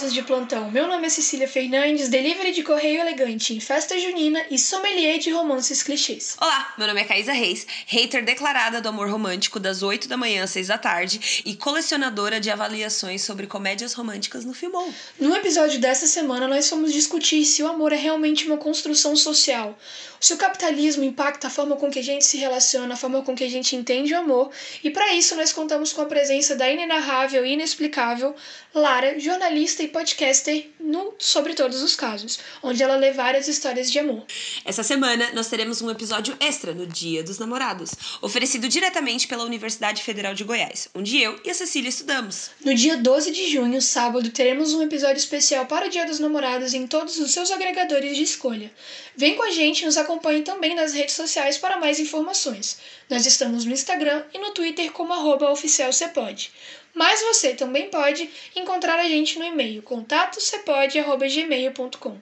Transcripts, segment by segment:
curiosas de plantão, meu nome é Cecília Fernandes, delivery de correio elegante em festa junina e sommelier de romances clichês. Olá, meu nome é Caísa Reis, hater declarada do amor romântico das 8 da manhã às 6 da tarde e colecionadora de avaliações sobre comédias românticas no Filmou. No episódio dessa semana, nós fomos discutir se o amor é realmente uma construção social, se o capitalismo impacta a forma com que a gente se relaciona, a forma com que a gente entende o amor, e para isso nós contamos com a presença da inenarrável e inexplicável Lara, jornalista e podcaster no Sobre Todos os Casos, onde ela lê várias histórias de amor. Essa semana nós teremos um episódio extra no Dia dos Namorados, oferecido diretamente pela Universidade Federal de Goiás, onde eu e a Cecília estudamos. No dia 12 de junho, sábado, teremos um episódio especial para o Dia dos Namorados em todos os seus agregadores de escolha. Vem com a gente e nos acompanhe também nas redes sociais para mais informações. Nós estamos no Instagram e no Twitter como arroba oficialcepode. Mas você também pode encontrar a gente no e-mail contatocepode.gmail.com.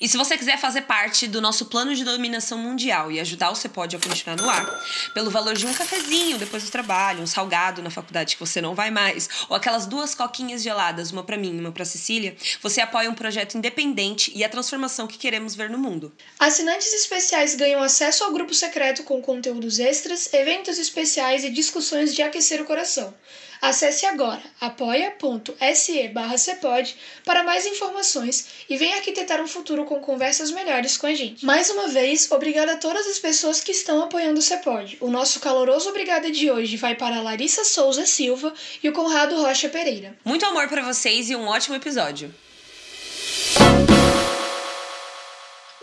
E se você quiser fazer parte do nosso plano de dominação mundial e ajudar o Cepode a continuar no ar, pelo valor de um cafezinho depois do trabalho, um salgado na faculdade que você não vai mais, ou aquelas duas coquinhas geladas, uma para mim e uma para Cecília, você apoia um projeto independente e a transformação que queremos ver no mundo. Assinantes especiais ganham acesso ao grupo secreto com conteúdos extras, eventos especiais e discussões de aquecer o coração. Acesse agora apoia.se barra para mais informações e venha arquitetar um futuro com conversas melhores com a gente. Mais uma vez, obrigada a todas as pessoas que estão apoiando o Cepod. O nosso caloroso obrigada de hoje vai para a Larissa Souza Silva e o Conrado Rocha Pereira. Muito amor para vocês e um ótimo episódio.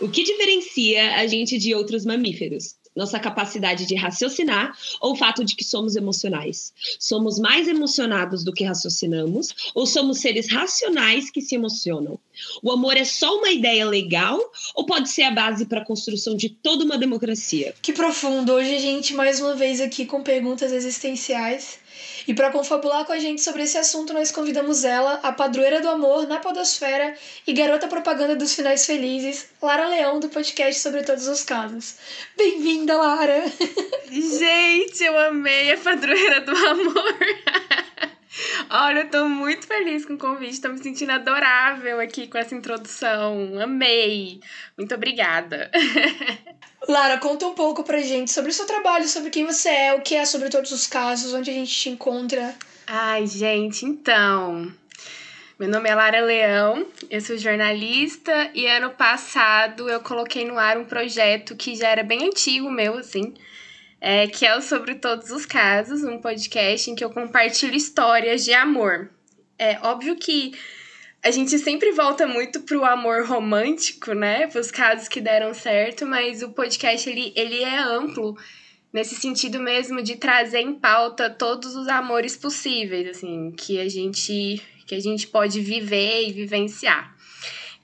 O que diferencia a gente de outros mamíferos? Nossa capacidade de raciocinar ou o fato de que somos emocionais? Somos mais emocionados do que raciocinamos ou somos seres racionais que se emocionam? O amor é só uma ideia legal ou pode ser a base para a construção de toda uma democracia? Que profundo! Hoje gente mais uma vez aqui com perguntas existenciais. E para confabular com a gente sobre esse assunto, nós convidamos ela, a padroeira do amor na podosfera e garota propaganda dos finais felizes, Lara Leão, do podcast Sobre Todos os Casos. Bem-vinda, Lara! Gente, eu amei a padroeira do amor! Olha, eu tô muito feliz com o convite, tô me sentindo adorável aqui com essa introdução. Amei! Muito obrigada! Lara, conta um pouco pra gente sobre o seu trabalho, sobre quem você é, o que é sobre todos os casos, onde a gente te encontra. Ai, gente, então. Meu nome é Lara Leão, eu sou jornalista e ano passado eu coloquei no ar um projeto que já era bem antigo meu, assim, é, que é o Sobre Todos os Casos, um podcast em que eu compartilho histórias de amor. É óbvio que a gente sempre volta muito pro amor romântico, né? Pros casos que deram certo, mas o podcast ele, ele é amplo nesse sentido mesmo de trazer em pauta todos os amores possíveis, assim, que a gente que a gente pode viver e vivenciar.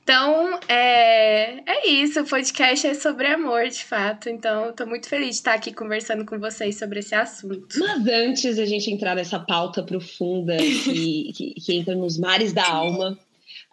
Então, é, é isso. O podcast é sobre amor, de fato. Então, eu tô muito feliz de estar aqui conversando com vocês sobre esse assunto. Mas antes a gente entrar nessa pauta profunda que, que, que entra nos mares da alma,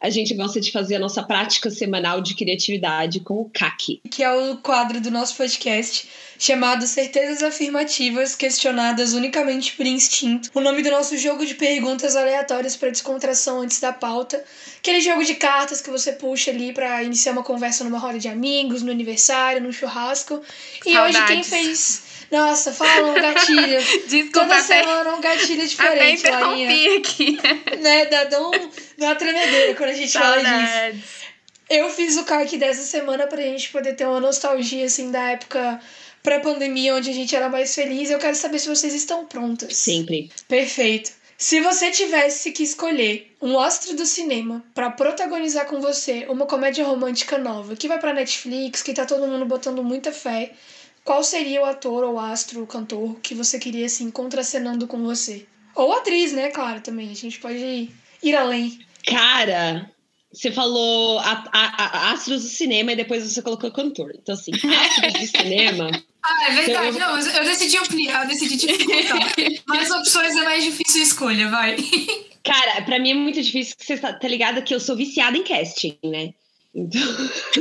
a gente gosta de fazer a nossa prática semanal de criatividade com o CAC. Que é o quadro do nosso podcast chamado Certezas Afirmativas Questionadas Unicamente por Instinto. O nome do nosso jogo de perguntas aleatórias para descontração antes da pauta. Aquele jogo de cartas que você puxa ali para iniciar uma conversa numa roda de amigos, no aniversário, no churrasco. E Saudades. hoje quem fez nossa, fala um gatilho. Desculpa, Toda até, semana um gatilho até diferente, interrompi Larinha. aqui. Né? Dá, dá, um, dá uma tremedeira quando a gente fala disso. Saudades. Eu fiz o CAC dessa semana pra gente poder ter uma nostalgia, assim, da época pré-pandemia, onde a gente era mais feliz. Eu quero saber se vocês estão prontas. Sempre. Perfeito. Se você tivesse que escolher um astro do cinema pra protagonizar com você uma comédia romântica nova, que vai pra Netflix, que tá todo mundo botando muita fé, qual seria o ator ou astro, o cantor que você queria assim contracenando com você? Ou atriz, né? Claro, também. A gente pode ir, além. Cara, você falou a, a, a astros do cinema e depois você colocou cantor. Então, assim, astros do cinema. Ah, é verdade. Não, mas eu decidi ampliar, eu decidi dificultar. Mas opções é mais difícil a escolha, vai. Cara, pra mim é muito difícil, porque você tá, tá ligado que eu sou viciada em casting, né? Então,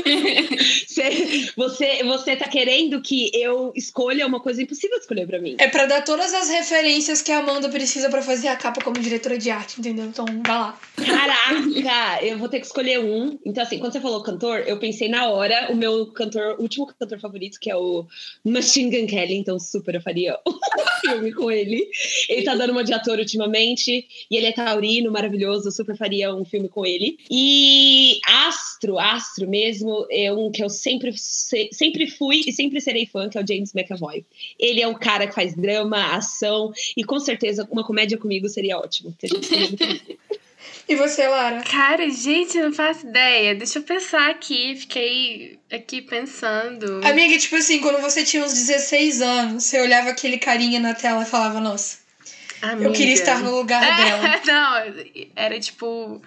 você, você, você tá querendo que eu escolha uma coisa impossível de escolher pra mim. É pra dar todas as referências que a Amanda precisa pra fazer a capa como diretora de arte, entendeu? Então, vai lá. Caraca, eu vou ter que escolher um. Então, assim, quando você falou cantor, eu pensei na hora o meu cantor, o último cantor favorito, que é o Machine Gun Kelly, então super eu faria um filme com ele. Ele tá dando uma de ator ultimamente, e ele é taurino, maravilhoso, eu super faria um filme com ele. E Astro, astro mesmo, é um que eu sempre, sempre fui e sempre serei fã, que é o James McAvoy. Ele é um cara que faz drama, ação, e com certeza uma comédia comigo seria ótimo. E você, Lara? Cara, gente, eu não faço ideia. Deixa eu pensar aqui. Fiquei aqui pensando. Amiga, tipo assim, quando você tinha uns 16 anos, você olhava aquele carinha na tela e falava, nossa, Amiga. eu queria estar no lugar dela. não, era tipo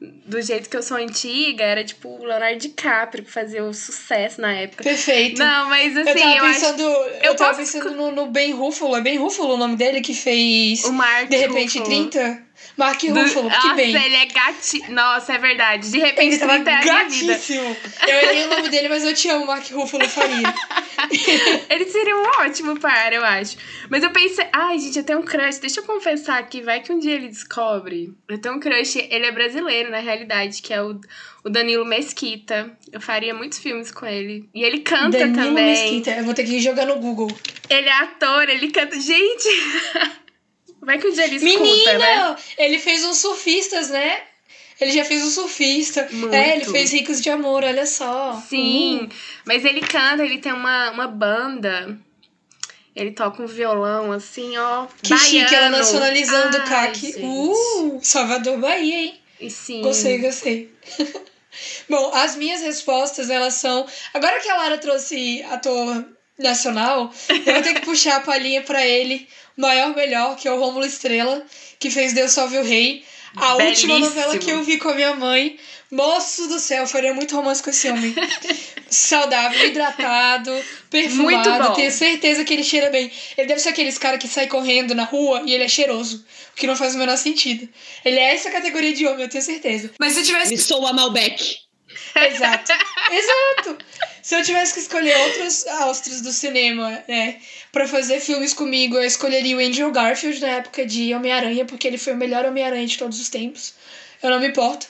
do jeito que eu sou antiga, era tipo o Leonardo DiCaprio pra fazer o sucesso na época. Perfeito. Não, mas assim, eu tava eu pensando, acho... eu, tava pensando no, no Ben Ruffalo, é Ben Ruffalo o nome dele que fez De repente Ruffalo. 30? Mark Do... Ruffalo, que Nossa, bem. ele é gati... Nossa, é verdade. De repente Ele tava 30 é a minha vida. gatíssimo. Eu errei o nome dele, mas eu te amo, Mark Ruffalo faria. Ele seria um ótimo par, eu acho. Mas eu pensei, ai, gente, eu tenho um crush. Deixa eu confessar aqui, vai que um dia ele descobre. Eu tenho um crush, ele é brasileiro, na realidade, que é o, o Danilo Mesquita. Eu faria muitos filmes com ele. E ele canta Danilo também. Mesquita, eu vou ter que jogar no Google. Ele é ator, ele canta. Gente! Vai que um dia ele escuta, Menina! né? Ele fez uns surfistas, né? Ele já fez um surfista. Muito. É, ele fez Ricos de Amor, olha só. Sim, Uhum. mas ele canta, ele tem uma, uma banda. Ele toca um violão, assim, ó. Que chique, ela baiano. nacionalizando o CAC. gente. Uh, Salvador, Bahia, hein? E sim. Gostei, gostei. Bom, as minhas respostas, elas são... Agora que a Lara trouxe ator nacional, eu vou ter que puxar a palhinha pra ele. O maior, melhor, que é o Rômulo Estrela, que fez Deus Salve o Rei. A última Belíssimo. novela que eu vi com a minha mãe. Moço do céu, eu faria muito romance com esse homem. Saudável, hidratado, perfumado. Muito bom. Tenho certeza que ele cheira bem. Ele deve ser aqueles cara que sai correndo na rua e ele é cheiroso. O que não faz o menor sentido. Ele é essa categoria de homem, eu tenho certeza. Mas se eu tivesse Ele soa Malbec. Exato. Exato. Se eu tivesse que escolher outros astros do cinema, né, pra fazer filmes comigo, eu escolheria o Andrew Garfield na época de Homem-Aranha, porque ele foi o melhor Homem-Aranha de todos os tempos. Eu não me importo.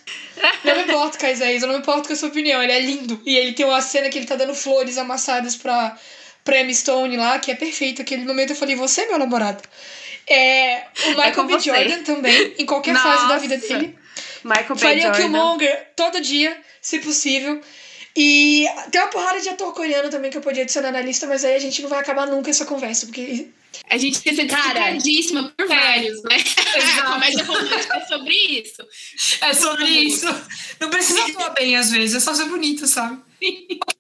Não me importo, Caisés, eu não me importo com a sua opinião. Ele é lindo. E ele tem uma cena que ele tá dando flores amassadas pra, pra Emma Stone lá, que é perfeito. Aquele momento eu falei, você é meu namorado. É, o Michael com B. Jordan também, em qualquer fase da vida Nossa. dele. Michael B. Faria o. Killmonger todo dia, se possível. E tem uma porrada de ator coreano também que eu podia adicionar na lista, mas aí a gente não vai acabar nunca essa conversa, porque. A gente quer ser criticadíssima por velhos, né? Exato. A comédia romântica é sobre isso. É sobre isso. Não precisa atuar bem às vezes, é só ser bonito, sabe?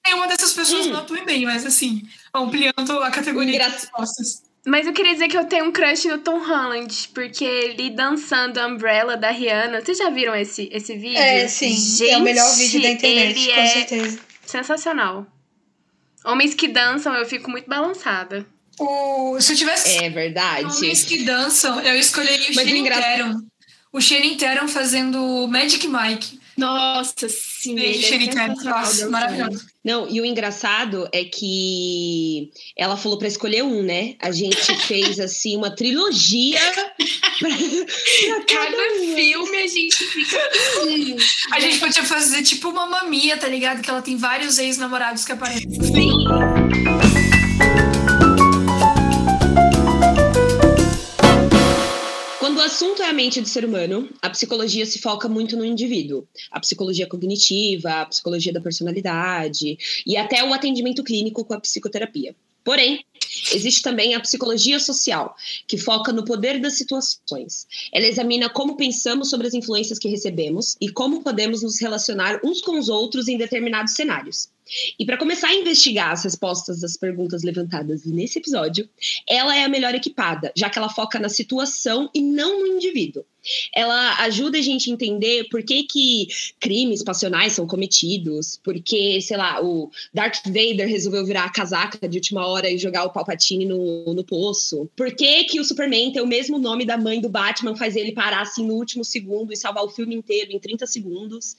Nenhuma dessas pessoas Hum. não atua bem, mas assim, ampliando a categoria de respostas. Mas eu queria dizer que eu tenho um crush no Tom Holland, porque ele dançando Umbrella da Rihanna. Vocês já viram esse, esse vídeo? É, sim. é o melhor vídeo da internet, ele com é certeza. sensacional. Homens que dançam, eu fico muito balançada. O, se eu tivesse É verdade. homens que dançam, eu escolheria o Mas o Shane engra- Tatum. O Shane Tatum fazendo Magic Mike. Nossa, sim. Beijo, ele é sensacional Nossa, maravilhoso. Não, e o engraçado é que ela falou pra escolher um, né? A gente fez assim uma trilogia pra, pra cada Cada filme a gente fica. A gente podia fazer tipo uma mamia, tá ligado? Que ela tem vários ex-namorados que aparecem. Sim. Assunto é a mente do ser humano, a psicologia se foca muito no indivíduo. A psicologia cognitiva, a psicologia da personalidade e até o atendimento clínico com a psicoterapia. Porém, existe também a psicologia social, que foca no poder das situações. Ela examina como pensamos sobre as influências que recebemos e como podemos nos relacionar uns com os outros em determinados cenários. E para começar a investigar as respostas das perguntas levantadas nesse episódio, ela é a melhor equipada, já que ela foca na situação e não no indivíduo. Ela ajuda a gente a entender por que, que crimes passionais são cometidos, porque, sei lá, o Darth Vader resolveu virar a casaca de última hora e jogar o Palpatine no, no poço, por que, que o Superman tem o mesmo nome da mãe do Batman, faz ele parar assim no último segundo e salvar o filme inteiro em 30 segundos.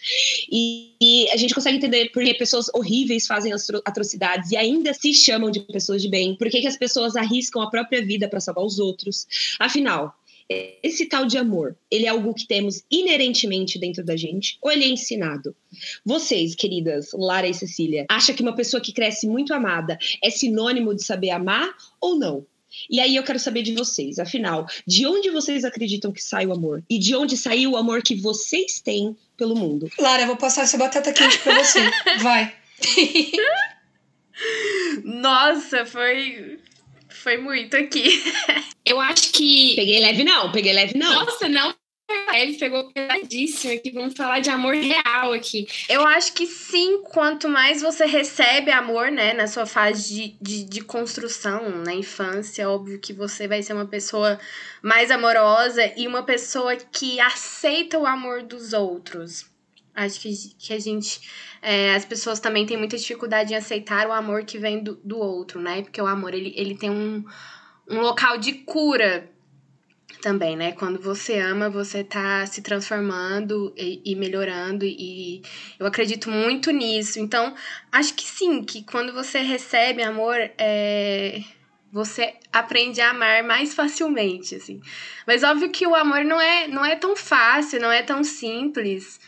E, e a gente consegue entender por que pessoas horríveis fazem atrocidades e ainda se chamam de pessoas de bem, por que, que as pessoas arriscam a própria vida para salvar os outros. Afinal, esse tal de amor, ele é algo que temos inerentemente dentro da gente ou ele é ensinado? Vocês, queridas Lara e Cecília, acham que uma pessoa que cresce muito amada é sinônimo de saber amar ou não? E aí eu quero saber de vocês, afinal, de onde vocês acreditam que sai o amor? E de onde saiu o amor que vocês têm pelo mundo? Lara, eu vou passar essa batata quente pra você. Vai. Nossa, foi foi muito aqui. Eu acho que. Peguei leve, não, peguei leve, não. Nossa, não. Ele pegou pesadíssimo aqui. Vamos falar de amor real aqui. Eu acho que sim, quanto mais você recebe amor, né, na sua fase de, de, de construção, na infância, óbvio que você vai ser uma pessoa mais amorosa e uma pessoa que aceita o amor dos outros. Acho que, que a gente. É, as pessoas também têm muita dificuldade em aceitar o amor que vem do, do outro, né? Porque o amor ele, ele tem um, um local de cura também, né? Quando você ama, você tá se transformando e, e, melhorando, e eu acredito muito nisso. Então, acho que sim, que quando você recebe amor, é, você aprende a amar mais facilmente, assim. Mas óbvio que o amor não é, não é tão fácil, não é tão simples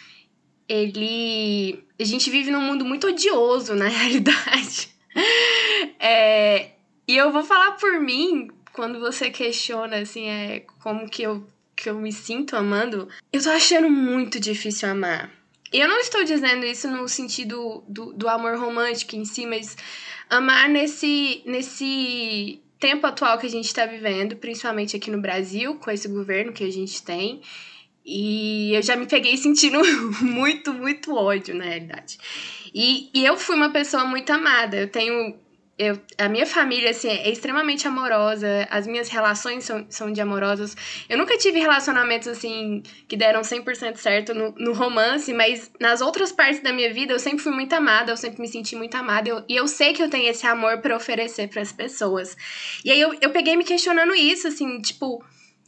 ele. A gente vive num mundo muito odioso, na realidade. É, e eu vou falar por mim, quando você questiona, assim, é, como que eu, que eu me sinto amando, eu tô achando muito difícil amar. E eu não estou dizendo isso no sentido do, do amor romântico em si, mas amar nesse, nesse tempo atual que a gente está vivendo, principalmente aqui no Brasil, com esse governo que a gente tem, e eu já me peguei sentindo muito, muito ódio, na realidade. E, e eu fui uma pessoa muito amada. Eu tenho. Eu, a minha família, assim, é extremamente amorosa. As minhas relações são, são de amorosas. Eu nunca tive relacionamentos, assim, que deram 100% certo no, no romance, mas nas outras partes da minha vida eu sempre fui muito amada, eu sempre me senti muito amada. Eu, e eu sei que eu tenho esse amor para oferecer para as pessoas. E aí eu, eu peguei me questionando isso, assim, tipo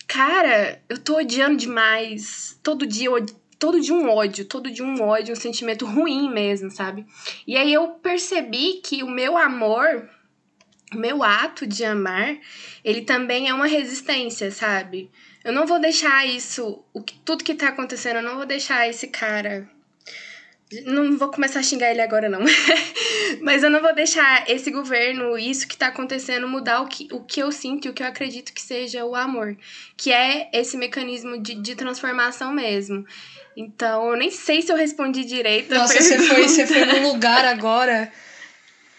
cara, eu tô odiando demais. Todo dia eu todo dia um ódio, todo dia um ódio, um sentimento ruim mesmo, sabe? E aí eu percebi que o meu amor, o meu ato de amar, ele também é uma resistência, sabe? Eu não vou deixar isso, o que, tudo que tá acontecendo, eu não vou deixar esse cara não vou começar a xingar ele agora, não. Mas eu não vou deixar esse governo, isso que tá acontecendo, mudar o que, o que eu sinto e o que eu acredito que seja o amor. Que é esse mecanismo de, de transformação mesmo. Então, eu nem sei se eu respondi direito. Nossa, você foi, você foi num lugar agora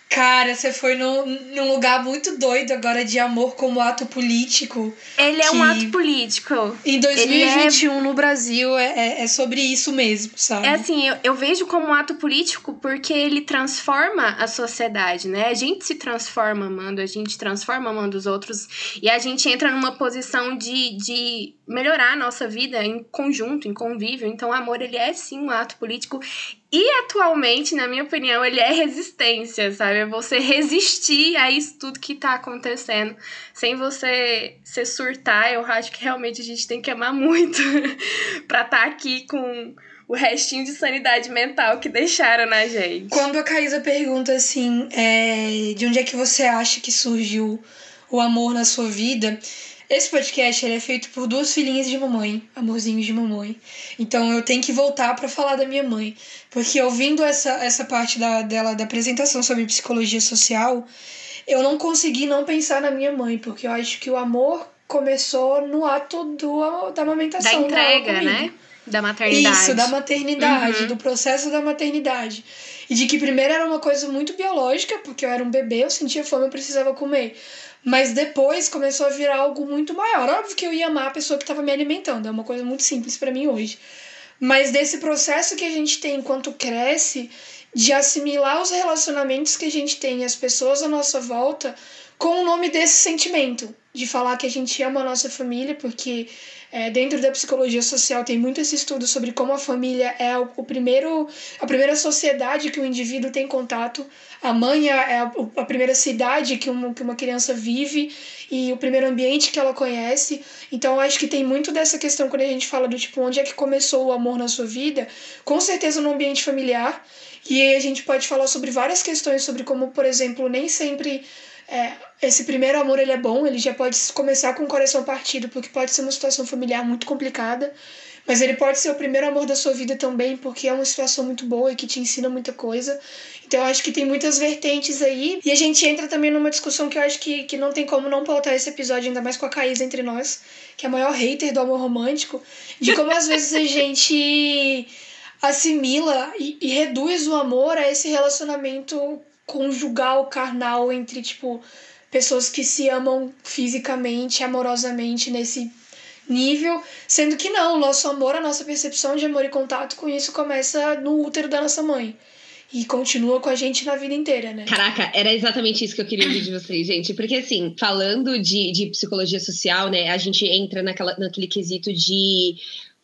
Cara, você foi no, num lugar muito doido agora de amor como ato político. Ele é um ato político. Em 2021, é... no Brasil, é, é, é, sobre isso mesmo, sabe? É assim, eu, eu vejo como um ato político porque ele transforma a sociedade, né? A gente se transforma amando, a gente transforma amando os outros e a gente entra numa posição de, de melhorar a nossa vida em conjunto, em convívio. Então, o amor, ele é sim um ato político e atualmente, na minha opinião, ele é resistência, sabe? É você resistir a isso tudo que tá acontecendo. Sem você se surtar, eu acho que realmente a gente tem que amar muito pra estar tá aqui com o restinho de sanidade mental que deixaram na gente. Quando a Caísa pergunta assim, é, de onde é que você acha que surgiu o amor na sua vida? Esse podcast é feito por duas filhinhas de mamãe, amorzinhos de mamãe. Então eu tenho que voltar para falar da minha mãe, porque ouvindo essa, essa parte da, dela da apresentação sobre psicologia social, eu não consegui não pensar na minha mãe, porque eu acho que o amor começou no ato do, da amamentação. Da entrega, né? Da maternidade. Isso, da maternidade, uhum. do processo da maternidade. E de que primeiro era uma coisa muito biológica, porque eu era um bebê, eu sentia fome, eu precisava comer. Mas depois começou a virar algo muito maior. Óbvio que eu ia amar a pessoa que estava me alimentando, é uma coisa muito simples para mim hoje. Mas desse processo que a gente tem enquanto cresce de assimilar os relacionamentos que a gente tem e as pessoas à nossa volta com o nome desse sentimento, de falar que a gente ama a nossa família, porque é, dentro da psicologia social tem muito esse estudo sobre como a família é o, o primeiro, a primeira sociedade que o indivíduo tem contato, a mãe é a, a primeira cidade que uma, que uma criança vive e o primeiro ambiente que ela conhece. Então, acho que tem muito dessa questão quando a gente fala do tipo, onde é que começou o amor na sua vida? Com certeza no ambiente familiar. E aí a gente pode falar sobre várias questões, sobre como, por exemplo, nem sempre é, esse primeiro amor ele é bom, ele já pode começar com o coração partido, porque pode ser uma situação familiar muito complicada, mas ele pode ser o primeiro amor da sua vida também, porque é uma situação muito boa e que te ensina muita coisa. Então eu acho que tem muitas vertentes aí. E a gente entra também numa discussão que eu acho que, que não tem como não pautar esse episódio, ainda mais com a Caís entre nós, que é a maior hater do amor romântico, de como às vezes a gente assimila e, e reduz o amor a esse relacionamento conjugal, carnal entre, tipo, pessoas que se amam fisicamente, amorosamente nesse nível, sendo que não, o nosso amor, a nossa percepção de amor e contato com isso começa no útero da nossa mãe. E continua com a gente na vida inteira, né? Caraca, era exatamente isso que eu queria ouvir de vocês, gente. Porque, assim, falando de, de psicologia social, né, a gente entra naquela, naquele quesito de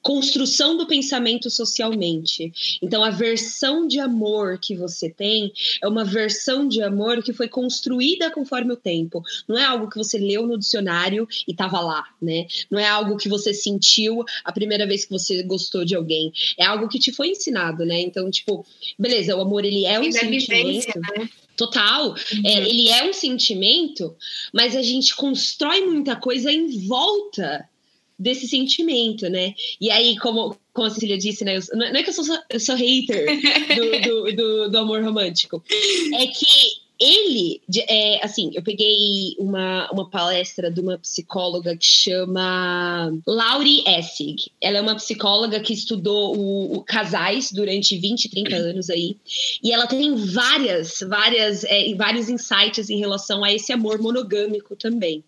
construção do pensamento socialmente. Então, a versão de amor que você tem é uma versão de amor que foi construída conforme o tempo. Não é algo que você leu no dicionário e estava lá, né? Não é algo que você sentiu a primeira vez que você gostou de alguém. É algo que te foi ensinado, né? Então, tipo, beleza, o amor ele é um sentimento. Né? Total. Uhum. É, ele é um sentimento, mas a gente constrói muita coisa em volta desse sentimento, né? E aí, como, como a Cecília disse, né? Eu, não é que eu sou, eu sou hater do, do, do, do amor romântico. É que ele, é, assim, eu peguei uma, uma palestra de uma psicóloga que chama Laurie Essig. Ela é uma psicóloga que estudou o, o casais durante 20, 30 anos aí. E ela tem várias, várias, é, vários insights em relação a esse amor monogâmico também.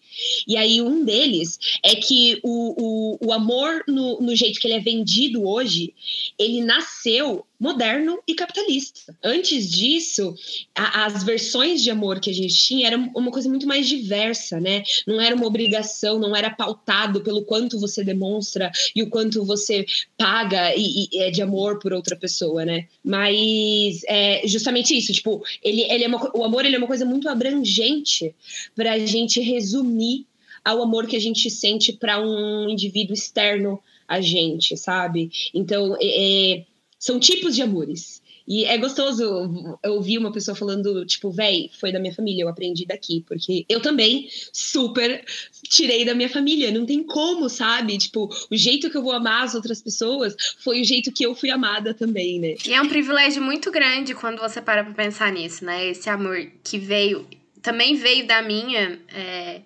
E aí um deles é que o, o, o amor no, no jeito que ele é vendido hoje, ele nasceu moderno e capitalista. Antes disso, a, as versões de amor que a gente tinha era uma coisa muito mais diversa, né? Não era uma obrigação, não era pautado pelo quanto você demonstra e o quanto você paga e, e é de amor por outra pessoa, né? Mas é justamente isso, tipo, ele, ele é uma, o amor ele é uma coisa muito abrangente para a gente resumir ao amor que a gente sente para um indivíduo externo a gente, sabe? Então, é, é são tipos de amores. E é gostoso ouvir uma pessoa falando, tipo, véi, foi da minha família, eu aprendi daqui, porque eu também super tirei da minha família, não tem como, sabe? Tipo, o jeito que eu vou amar as outras pessoas foi o jeito que eu fui amada também, né? E é um privilégio muito grande quando você para pra pensar nisso, né? Esse amor que veio, também veio da minha. É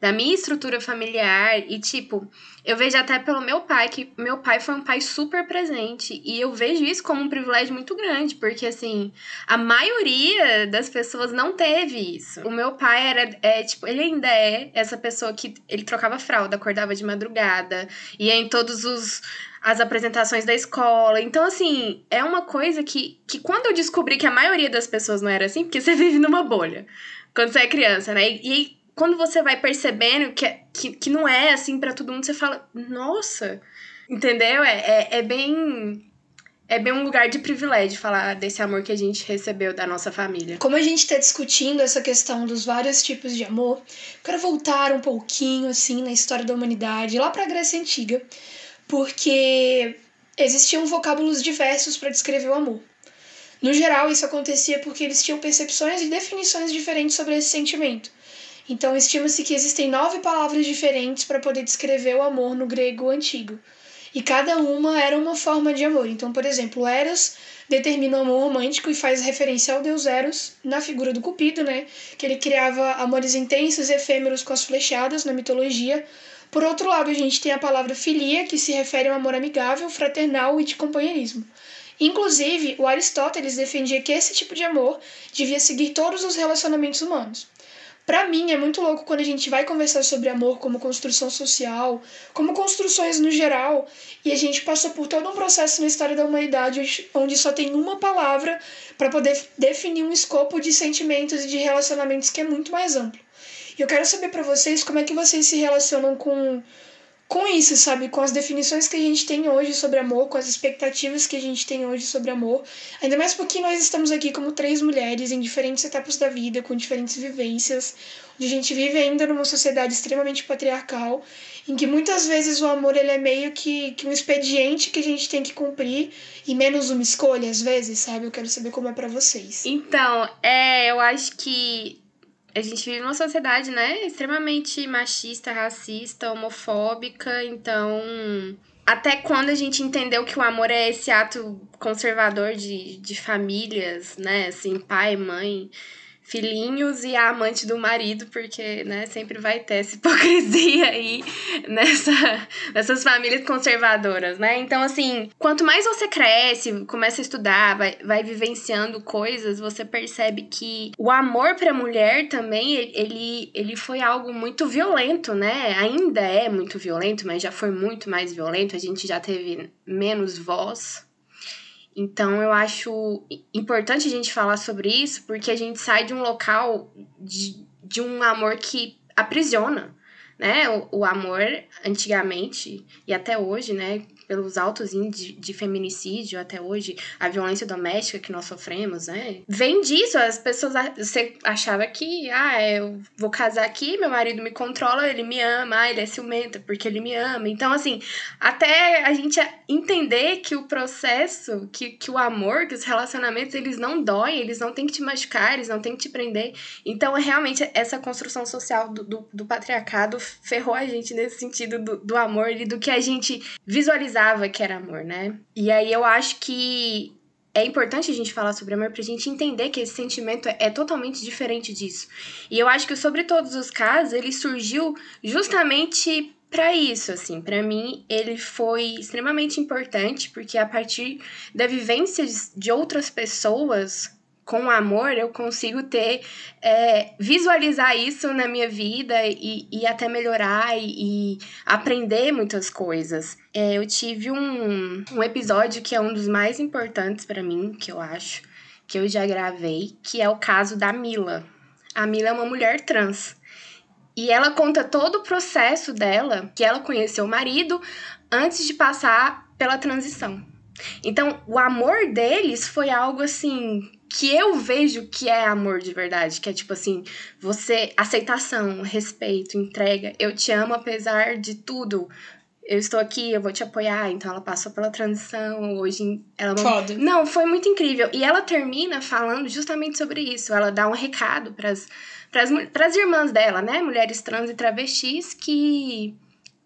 da minha estrutura familiar e tipo, eu vejo até pelo meu pai que meu pai foi um pai super presente e eu vejo isso como um privilégio muito grande, porque assim, a maioria das pessoas não teve isso. O meu pai era é, tipo, ele ainda é essa pessoa que ele trocava fralda, acordava de madrugada, ia em todos os as apresentações da escola. Então, assim, é uma coisa que, que quando eu descobri que a maioria das pessoas não era assim, porque você vive numa bolha quando você é criança, né? E, e quando você vai percebendo que, é, que, que não é assim para todo mundo, você fala, nossa, entendeu? É, é, é bem. É bem um lugar de privilégio falar desse amor que a gente recebeu da nossa família. Como a gente está discutindo essa questão dos vários tipos de amor, quero voltar um pouquinho assim na história da humanidade, lá para a Grécia Antiga, porque existiam vocábulos diversos para descrever o amor. No geral, isso acontecia porque eles tinham percepções e definições diferentes sobre esse sentimento. Então, estima-se que existem nove palavras diferentes para poder descrever o amor no grego antigo. E cada uma era uma forma de amor. Então, por exemplo, Eros determina o amor romântico e faz referência ao deus Eros na figura do Cupido, né? Que ele criava amores intensos e efêmeros com as flechadas na mitologia. Por outro lado, a gente tem a palavra filia, que se refere ao amor amigável, fraternal e de companheirismo. Inclusive, o Aristóteles defendia que esse tipo de amor devia seguir todos os relacionamentos humanos. Pra mim é muito louco quando a gente vai conversar sobre amor como construção social, como construções no geral, e a gente passou por todo um processo na história da humanidade onde só tem uma palavra para poder definir um escopo de sentimentos e de relacionamentos que é muito mais amplo. E eu quero saber para vocês como é que vocês se relacionam com com isso, sabe? Com as definições que a gente tem hoje sobre amor, com as expectativas que a gente tem hoje sobre amor. Ainda mais porque nós estamos aqui como três mulheres em diferentes etapas da vida, com diferentes vivências, onde a gente vive ainda numa sociedade extremamente patriarcal, em que muitas vezes o amor ele é meio que, que um expediente que a gente tem que cumprir e menos uma escolha, às vezes, sabe? Eu quero saber como é para vocês. Então, é, eu acho que a gente vive numa sociedade, né, extremamente machista, racista, homofóbica, então até quando a gente entendeu que o amor é esse ato conservador de, de famílias, né, assim, pai, mãe, filhinhos e a amante do marido, porque, né, sempre vai ter essa hipocrisia aí nessa, nessas famílias conservadoras, né? Então, assim, quanto mais você cresce, começa a estudar, vai, vai vivenciando coisas, você percebe que o amor pra mulher também, ele, ele foi algo muito violento, né? Ainda é muito violento, mas já foi muito mais violento, a gente já teve menos voz então eu acho importante a gente falar sobre isso, porque a gente sai de um local de, de um amor que aprisiona, né? O, o amor antigamente e até hoje, né? Pelos altos índices de feminicídio até hoje, a violência doméstica que nós sofremos, né? Vem disso, as pessoas você achava que, ah, eu vou casar aqui, meu marido me controla, ele me ama, ah, ele é ciumento porque ele me ama. Então, assim, até a gente entender que o processo, que, que o amor, que os relacionamentos, eles não doem, eles não têm que te machucar, eles não têm que te prender. Então, realmente, essa construção social do, do, do patriarcado ferrou a gente nesse sentido do, do amor e do que a gente visualizar que era amor, né? E aí eu acho que é importante a gente falar sobre amor pra gente entender que esse sentimento é, é totalmente diferente disso. E eu acho que sobre todos os casos, ele surgiu justamente para isso, assim, para mim ele foi extremamente importante porque a partir da vivência de outras pessoas com amor eu consigo ter, é, visualizar isso na minha vida e, e até melhorar e, e aprender muitas coisas. É, eu tive um, um episódio que é um dos mais importantes para mim, que eu acho, que eu já gravei, que é o caso da Mila. A Mila é uma mulher trans. E ela conta todo o processo dela, que ela conheceu o marido antes de passar pela transição. Então, o amor deles foi algo assim que eu vejo que é amor de verdade, que é tipo assim, você aceitação, respeito, entrega, eu te amo apesar de tudo. Eu estou aqui, eu vou te apoiar. Então ela passou pela transição, hoje ela Foda. Não, foi muito incrível. E ela termina falando justamente sobre isso. Ela dá um recado para as irmãs dela, né, mulheres trans e travestis que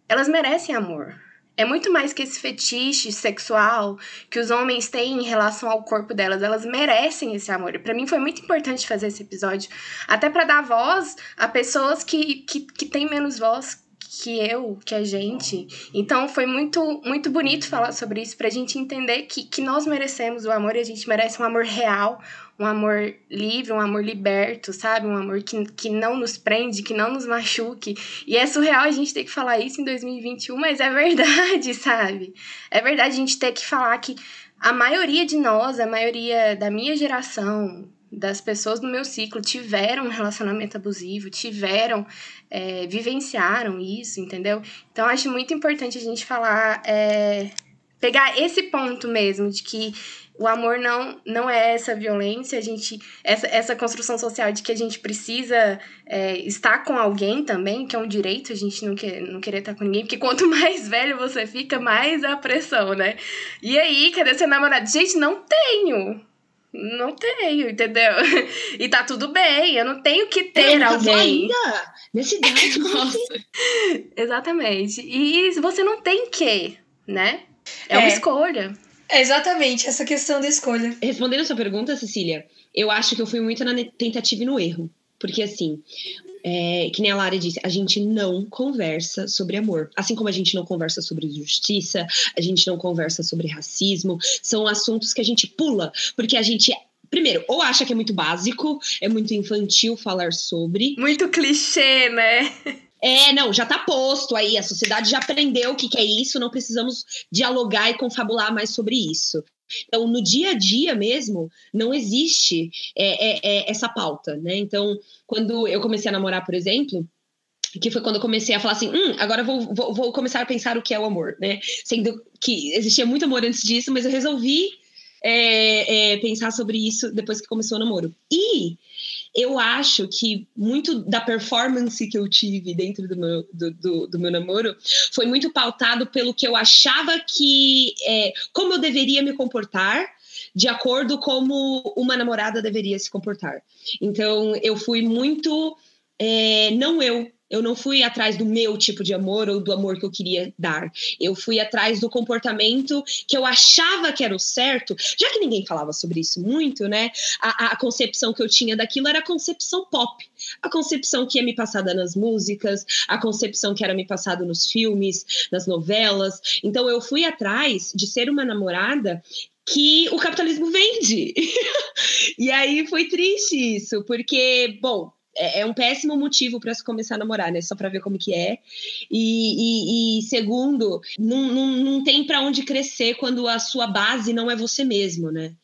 elas merecem amor é muito mais que esse fetiche sexual que os homens têm em relação ao corpo delas. Elas merecem esse amor. Para mim foi muito importante fazer esse episódio, até para dar voz a pessoas que, que, que têm menos voz que eu, que a gente. Então foi muito muito bonito falar sobre isso pra gente entender que, que nós merecemos o amor e a gente merece um amor real, um amor livre, um amor liberto, sabe? Um amor que, que não nos prende, que não nos machuque. E é surreal a gente ter que falar isso em 2021, mas é verdade, sabe? É verdade a gente ter que falar que a maioria de nós, a maioria da minha geração, das pessoas do meu ciclo tiveram um relacionamento abusivo, tiveram, é, vivenciaram isso, entendeu? Então acho muito importante a gente falar, é, pegar esse ponto mesmo de que o amor não, não é essa violência, a gente essa, essa construção social de que a gente precisa é, estar com alguém também, que é um direito, a gente não, quer, não querer estar com ninguém, porque quanto mais velho você fica, mais a pressão, né? E aí, cadê seu namorado? Gente, não tenho! Não tenho, entendeu? E tá tudo bem, eu não tenho que ter eu alguém. Ainda? Nessa idade, nossa. Exatamente. E você não tem que, né? É, é uma escolha. Exatamente, essa questão da escolha. Respondendo a sua pergunta, Cecília, eu acho que eu fui muito na tentativa e no erro. Porque, assim, é, que nem a Lara disse, a gente não conversa sobre amor. Assim como a gente não conversa sobre justiça, a gente não conversa sobre racismo. São assuntos que a gente pula, porque a gente primeiro, ou acha que é muito básico, é muito infantil falar sobre. Muito clichê, né? É, não, já tá posto aí, a sociedade já aprendeu o que, que é isso, não precisamos dialogar e confabular mais sobre isso. Então, no dia a dia mesmo, não existe é, é, é, essa pauta, né? Então, quando eu comecei a namorar, por exemplo, que foi quando eu comecei a falar assim, hum, agora vou, vou, vou começar a pensar o que é o amor, né? Sendo que existia muito amor antes disso, mas eu resolvi é, é, pensar sobre isso depois que começou o namoro. E eu acho que muito da performance que eu tive dentro do meu, do, do, do meu namoro foi muito pautado pelo que eu achava que. É, como eu deveria me comportar de acordo como uma namorada deveria se comportar. Então, eu fui muito. É, não eu, eu não fui atrás do meu tipo de amor ou do amor que eu queria dar. Eu fui atrás do comportamento que eu achava que era o certo, já que ninguém falava sobre isso muito, né? A, a concepção que eu tinha daquilo era a concepção pop. A concepção que ia me passada nas músicas, a concepção que era me passada nos filmes, nas novelas. Então eu fui atrás de ser uma namorada que o capitalismo vende. e aí foi triste isso, porque, bom, é, é um péssimo motivo para se começar a namorar, né? Só para ver como que é. E, e, e segundo, não, não, não tem para onde crescer quando a sua base não é você mesmo, né?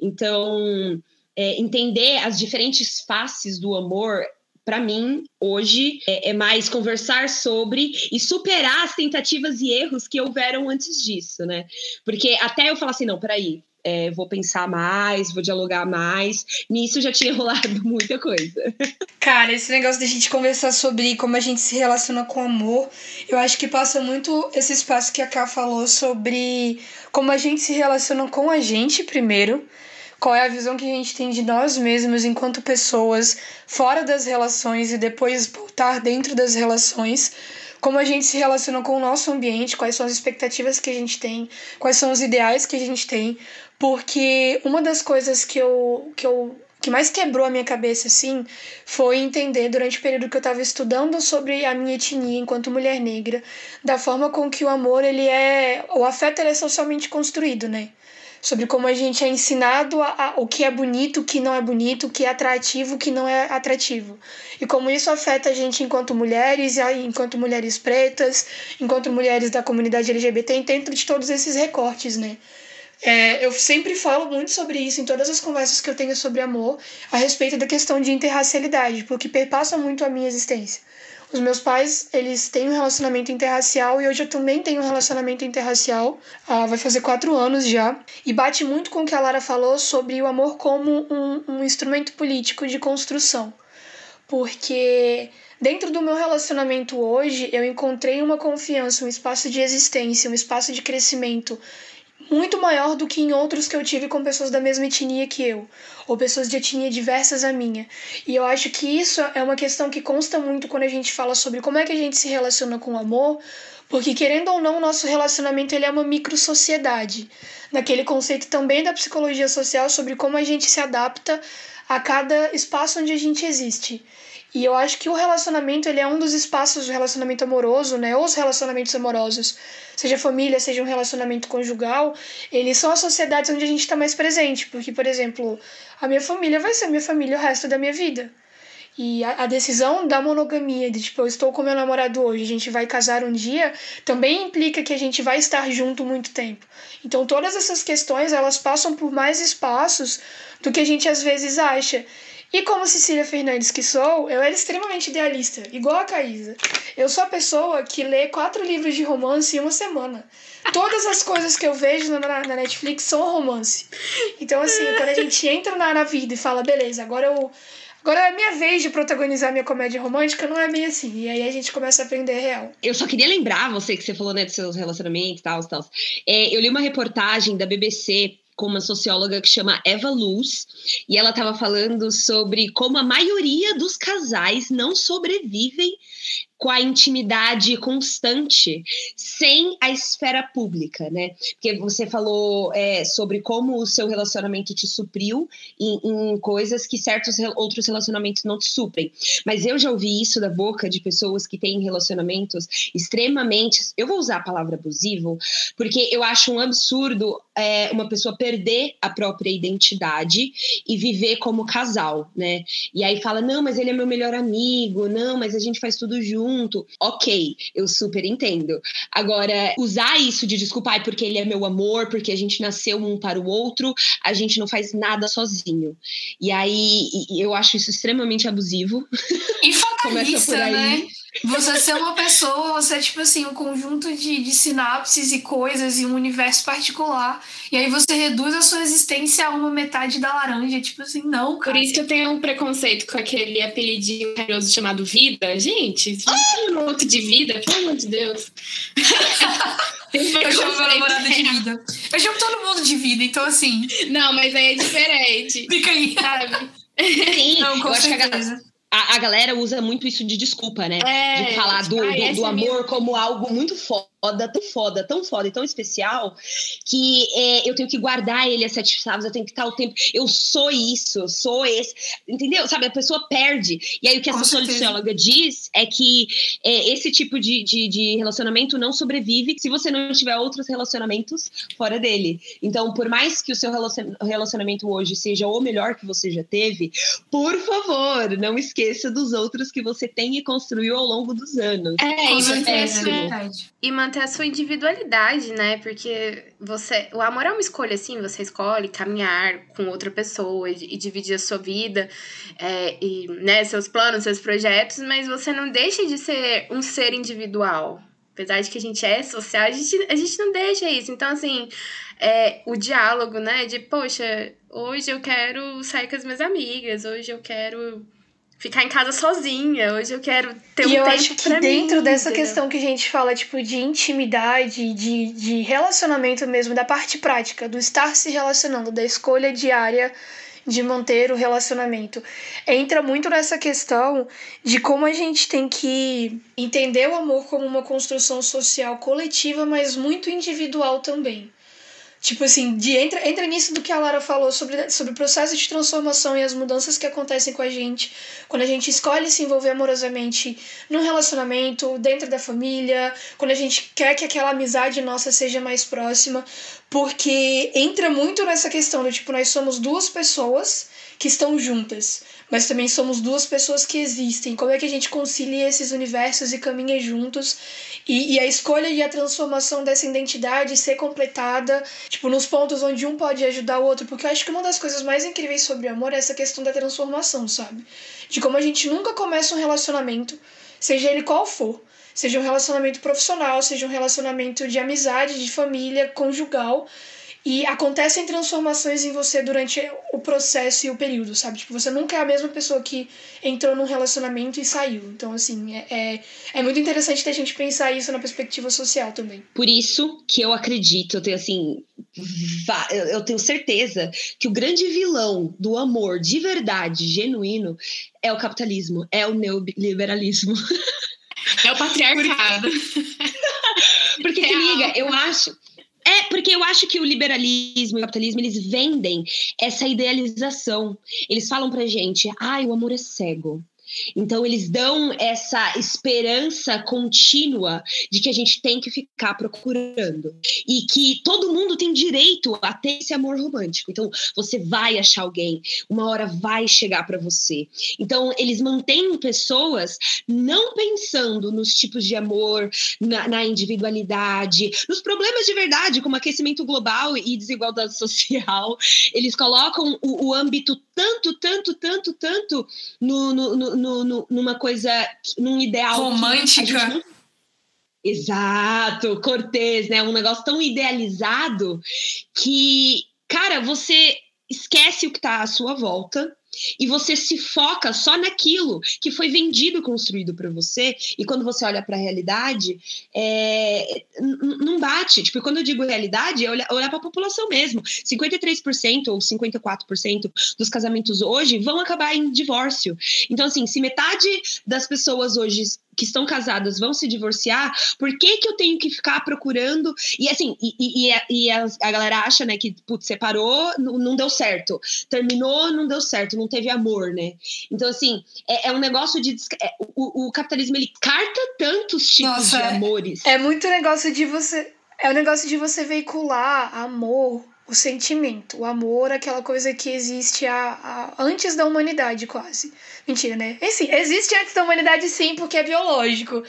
Então, é, entender as diferentes faces do amor para mim, hoje, é, é, mais conversar sobre e superar as tentativas e erros que houveram antes disso, né? Porque até eu falar assim, não, peraí, é, vou pensar mais, vou dialogar mais. Nisso já tinha rolado muita coisa. Cara, esse negócio de a gente conversar sobre como a gente se relaciona com amor, eu acho que passa muito esse espaço que a Ká falou sobre como a gente se relaciona com a gente primeiro. Qual é a visão que a gente tem de nós mesmos enquanto pessoas fora das relações e depois voltar dentro das relações como a gente se relaciona com o nosso ambiente, quais são as expectativas que a gente tem, quais são os ideais que a gente tem, porque uma das coisas que eu, que eu que mais quebrou a minha cabeça assim foi entender durante o período que eu estava estudando sobre a minha etnia enquanto mulher negra, da forma com que o amor ele é, o afeto ele é socialmente construído, né? Sobre como a gente é ensinado a, a, o que é bonito, o que não é bonito, o que é atrativo, o que não é atrativo. E como isso afeta a gente enquanto mulheres, enquanto mulheres pretas, enquanto mulheres da comunidade LGBT, dentro de todos esses recortes, né? É, eu sempre falo muito sobre isso em todas as conversas que eu tenho sobre amor, a respeito da questão de interracialidade, porque perpassa muito a minha existência. Os meus pais, eles têm um relacionamento interracial e hoje eu também tenho um relacionamento interracial, ah, vai fazer quatro anos já, e bate muito com o que a Lara falou sobre o amor como um, um instrumento político de construção. Porque dentro do meu relacionamento hoje, eu encontrei uma confiança, um espaço de existência, um espaço de crescimento muito maior do que em outros que eu tive com pessoas da mesma etnia que eu, ou pessoas de etnia diversas à minha. E eu acho que isso é uma questão que consta muito quando a gente fala sobre como é que a gente se relaciona com o amor, porque querendo ou não, o nosso relacionamento ele é uma micro-sociedade, naquele conceito também da psicologia social sobre como a gente se adapta a cada espaço onde a gente existe. E eu acho que o relacionamento ele é um dos espaços do relacionamento amoroso, né? Os relacionamentos amorosos, seja família, seja um relacionamento conjugal, eles são as sociedades onde a gente está mais presente. Porque, por exemplo, a minha família vai ser minha família o resto da minha vida. E a, a, decisão da monogamia, de tipo, eu estou com meu namorado hoje, a gente vai casar um dia, também implica que a gente vai estar junto muito tempo. Então, todas essas questões, elas passam por mais espaços do que a gente às vezes acha. E como Cecília Fernandes que sou, eu era extremamente idealista, igual a Caísa. Eu sou a pessoa que lê quatro livros de romance em uma semana. Todas as coisas que eu vejo na, na Netflix são romance. Então, assim, quando a gente entra na, na vida e fala, beleza, agora eu. Agora é minha vez de protagonizar minha comédia romântica, não é bem assim. E aí a gente começa a aprender real. Eu só queria lembrar você que você falou, né, dos seus relacionamentos e tal, tal. É, eu li uma reportagem da BBC com uma socióloga que chama Eva Luz, e ela estava falando sobre como a maioria dos casais não sobrevivem com a intimidade constante, sem a esfera pública, né? Porque você falou é, sobre como o seu relacionamento te supriu em, em coisas que certos outros relacionamentos não te suprem. Mas eu já ouvi isso da boca de pessoas que têm relacionamentos extremamente. Eu vou usar a palavra abusivo, porque eu acho um absurdo é, uma pessoa perder a própria identidade e viver como casal, né? E aí fala: não, mas ele é meu melhor amigo, não, mas a gente faz tudo junto. Ok, eu super entendo. Agora, usar isso de desculpa, porque ele é meu amor, porque a gente nasceu um para o outro, a gente não faz nada sozinho. E aí eu acho isso extremamente abusivo. E fatalista, né? Você ser uma pessoa, você é tipo assim, um conjunto de, de sinapses e coisas e um universo particular. E aí você reduz a sua existência a uma metade da laranja. Tipo assim, não, cara. Por isso que eu tenho um preconceito com aquele apelidinho carinhoso chamado vida. Gente, um minuto de vida, pelo amor de Deus. eu chamo meu namorado de vida. Eu chamo todo mundo de vida, então assim. Não, mas aí é diferente. Fica aí. Sabe? Sim, Não, com eu acho que a certeza. galera, a, a galera usa muito isso de desculpa, né? É, de falar do, do, essa do é amor como algo muito foda, tão foda, tão foda e tão especial que é, eu tenho que guardar ele a sete chaves, eu tenho que estar o tempo. Eu sou isso, eu sou esse. Entendeu? Sabe, a pessoa perde. E aí o que essa socióloga diz é que é, esse tipo de, de, de relacionamento não sobrevive se você não tiver outros relacionamentos fora dele. Então, por mais que o seu relacion- relacionamento hoje seja o melhor que você já teve, por favor, não esqueça dos outros que você tem e construiu ao longo dos anos. É, e você certeza, é péssimo. verdade. E manter a sua individualidade, né? Porque você. O amor é uma escolha, assim, você escolhe caminhar com outra pessoa e, e dividir a sua vida, é, e, né, seus planos, seus projetos, mas você não deixa de ser um ser individual. Apesar de que a gente é social, a gente, a gente não deixa isso. Então, assim, é, o diálogo, né? De, poxa, hoje eu quero sair com as minhas amigas, hoje eu quero ficar em casa sozinha, hoje eu quero ter um e eu tempo acho que pra dentro mim, dessa entendeu? questão que a gente fala, tipo, de intimidade, de, de relacionamento mesmo, da parte prática, do estar se relacionando, da escolha diária de manter o relacionamento, entra muito nessa questão de como a gente tem que entender o amor como uma construção social coletiva, mas muito individual também. Tipo assim, de, entra, entra nisso do que a Lara falou sobre, sobre o processo de transformação e as mudanças que acontecem com a gente. Quando a gente escolhe se envolver amorosamente num relacionamento, dentro da família, quando a gente quer que aquela amizade nossa seja mais próxima, porque entra muito nessa questão do tipo, nós somos duas pessoas que estão juntas, mas também somos duas pessoas que existem. Como é que a gente concilia esses universos e caminha juntos? E, e a escolha e a transformação dessa identidade ser completada, tipo, nos pontos onde um pode ajudar o outro, porque eu acho que uma das coisas mais incríveis sobre o amor é essa questão da transformação, sabe? De como a gente nunca começa um relacionamento, seja ele qual for. Seja um relacionamento profissional, seja um relacionamento de amizade, de família, conjugal. E acontecem transformações em você durante o processo e o período, sabe? Tipo, você nunca é a mesma pessoa que entrou num relacionamento e saiu. Então, assim, é, é, é muito interessante a gente pensar isso na perspectiva social também. Por isso que eu acredito, eu tenho assim, eu tenho certeza que o grande vilão do amor de verdade, genuíno, é o capitalismo, é o neoliberalismo. É o patriarcado. Porque se Real. liga, eu acho. É, porque eu acho que o liberalismo e o capitalismo, eles vendem essa idealização. Eles falam pra gente, ai, o amor é cego. Então, eles dão essa esperança contínua de que a gente tem que ficar procurando. E que todo mundo tem direito a ter esse amor romântico. Então, você vai achar alguém, uma hora vai chegar para você. Então, eles mantêm pessoas não pensando nos tipos de amor, na, na individualidade, nos problemas de verdade, como aquecimento global e desigualdade social. Eles colocam o, o âmbito tanto, tanto, tanto, tanto no, no, no, no- numa coisa, num ideal. Romântica. não- Exato, Cortez, né? Um negócio tão idealizado que, cara, você esquece o que está à sua volta e você se foca só naquilo que foi vendido e construído para você. E quando você olha para a realidade, é, não bate. Tipo, quando eu digo realidade, é olhar, olhar para a população mesmo. 53% ou 54% dos casamentos hoje vão acabar em divórcio. Então, assim, se metade das pessoas hoje que estão casadas vão se divorciar, por que, que eu tenho que ficar procurando? E assim, e, e, e a, a, galera acha, né, que putz, separou, não, não, deu certo. Terminou, não deu certo, não teve amor, né? Então, assim, é, é um negócio de. É, o, o, capitalismo ele carta tantos tipos Nossa, de é. amores. É muito negócio de você. É o um negócio de você veicular amor o sentimento, o amor, aquela coisa que existe a, a, antes da humanidade, quase. Mentira, né? Enfim, existe antes da humanidade sim, porque é biológico.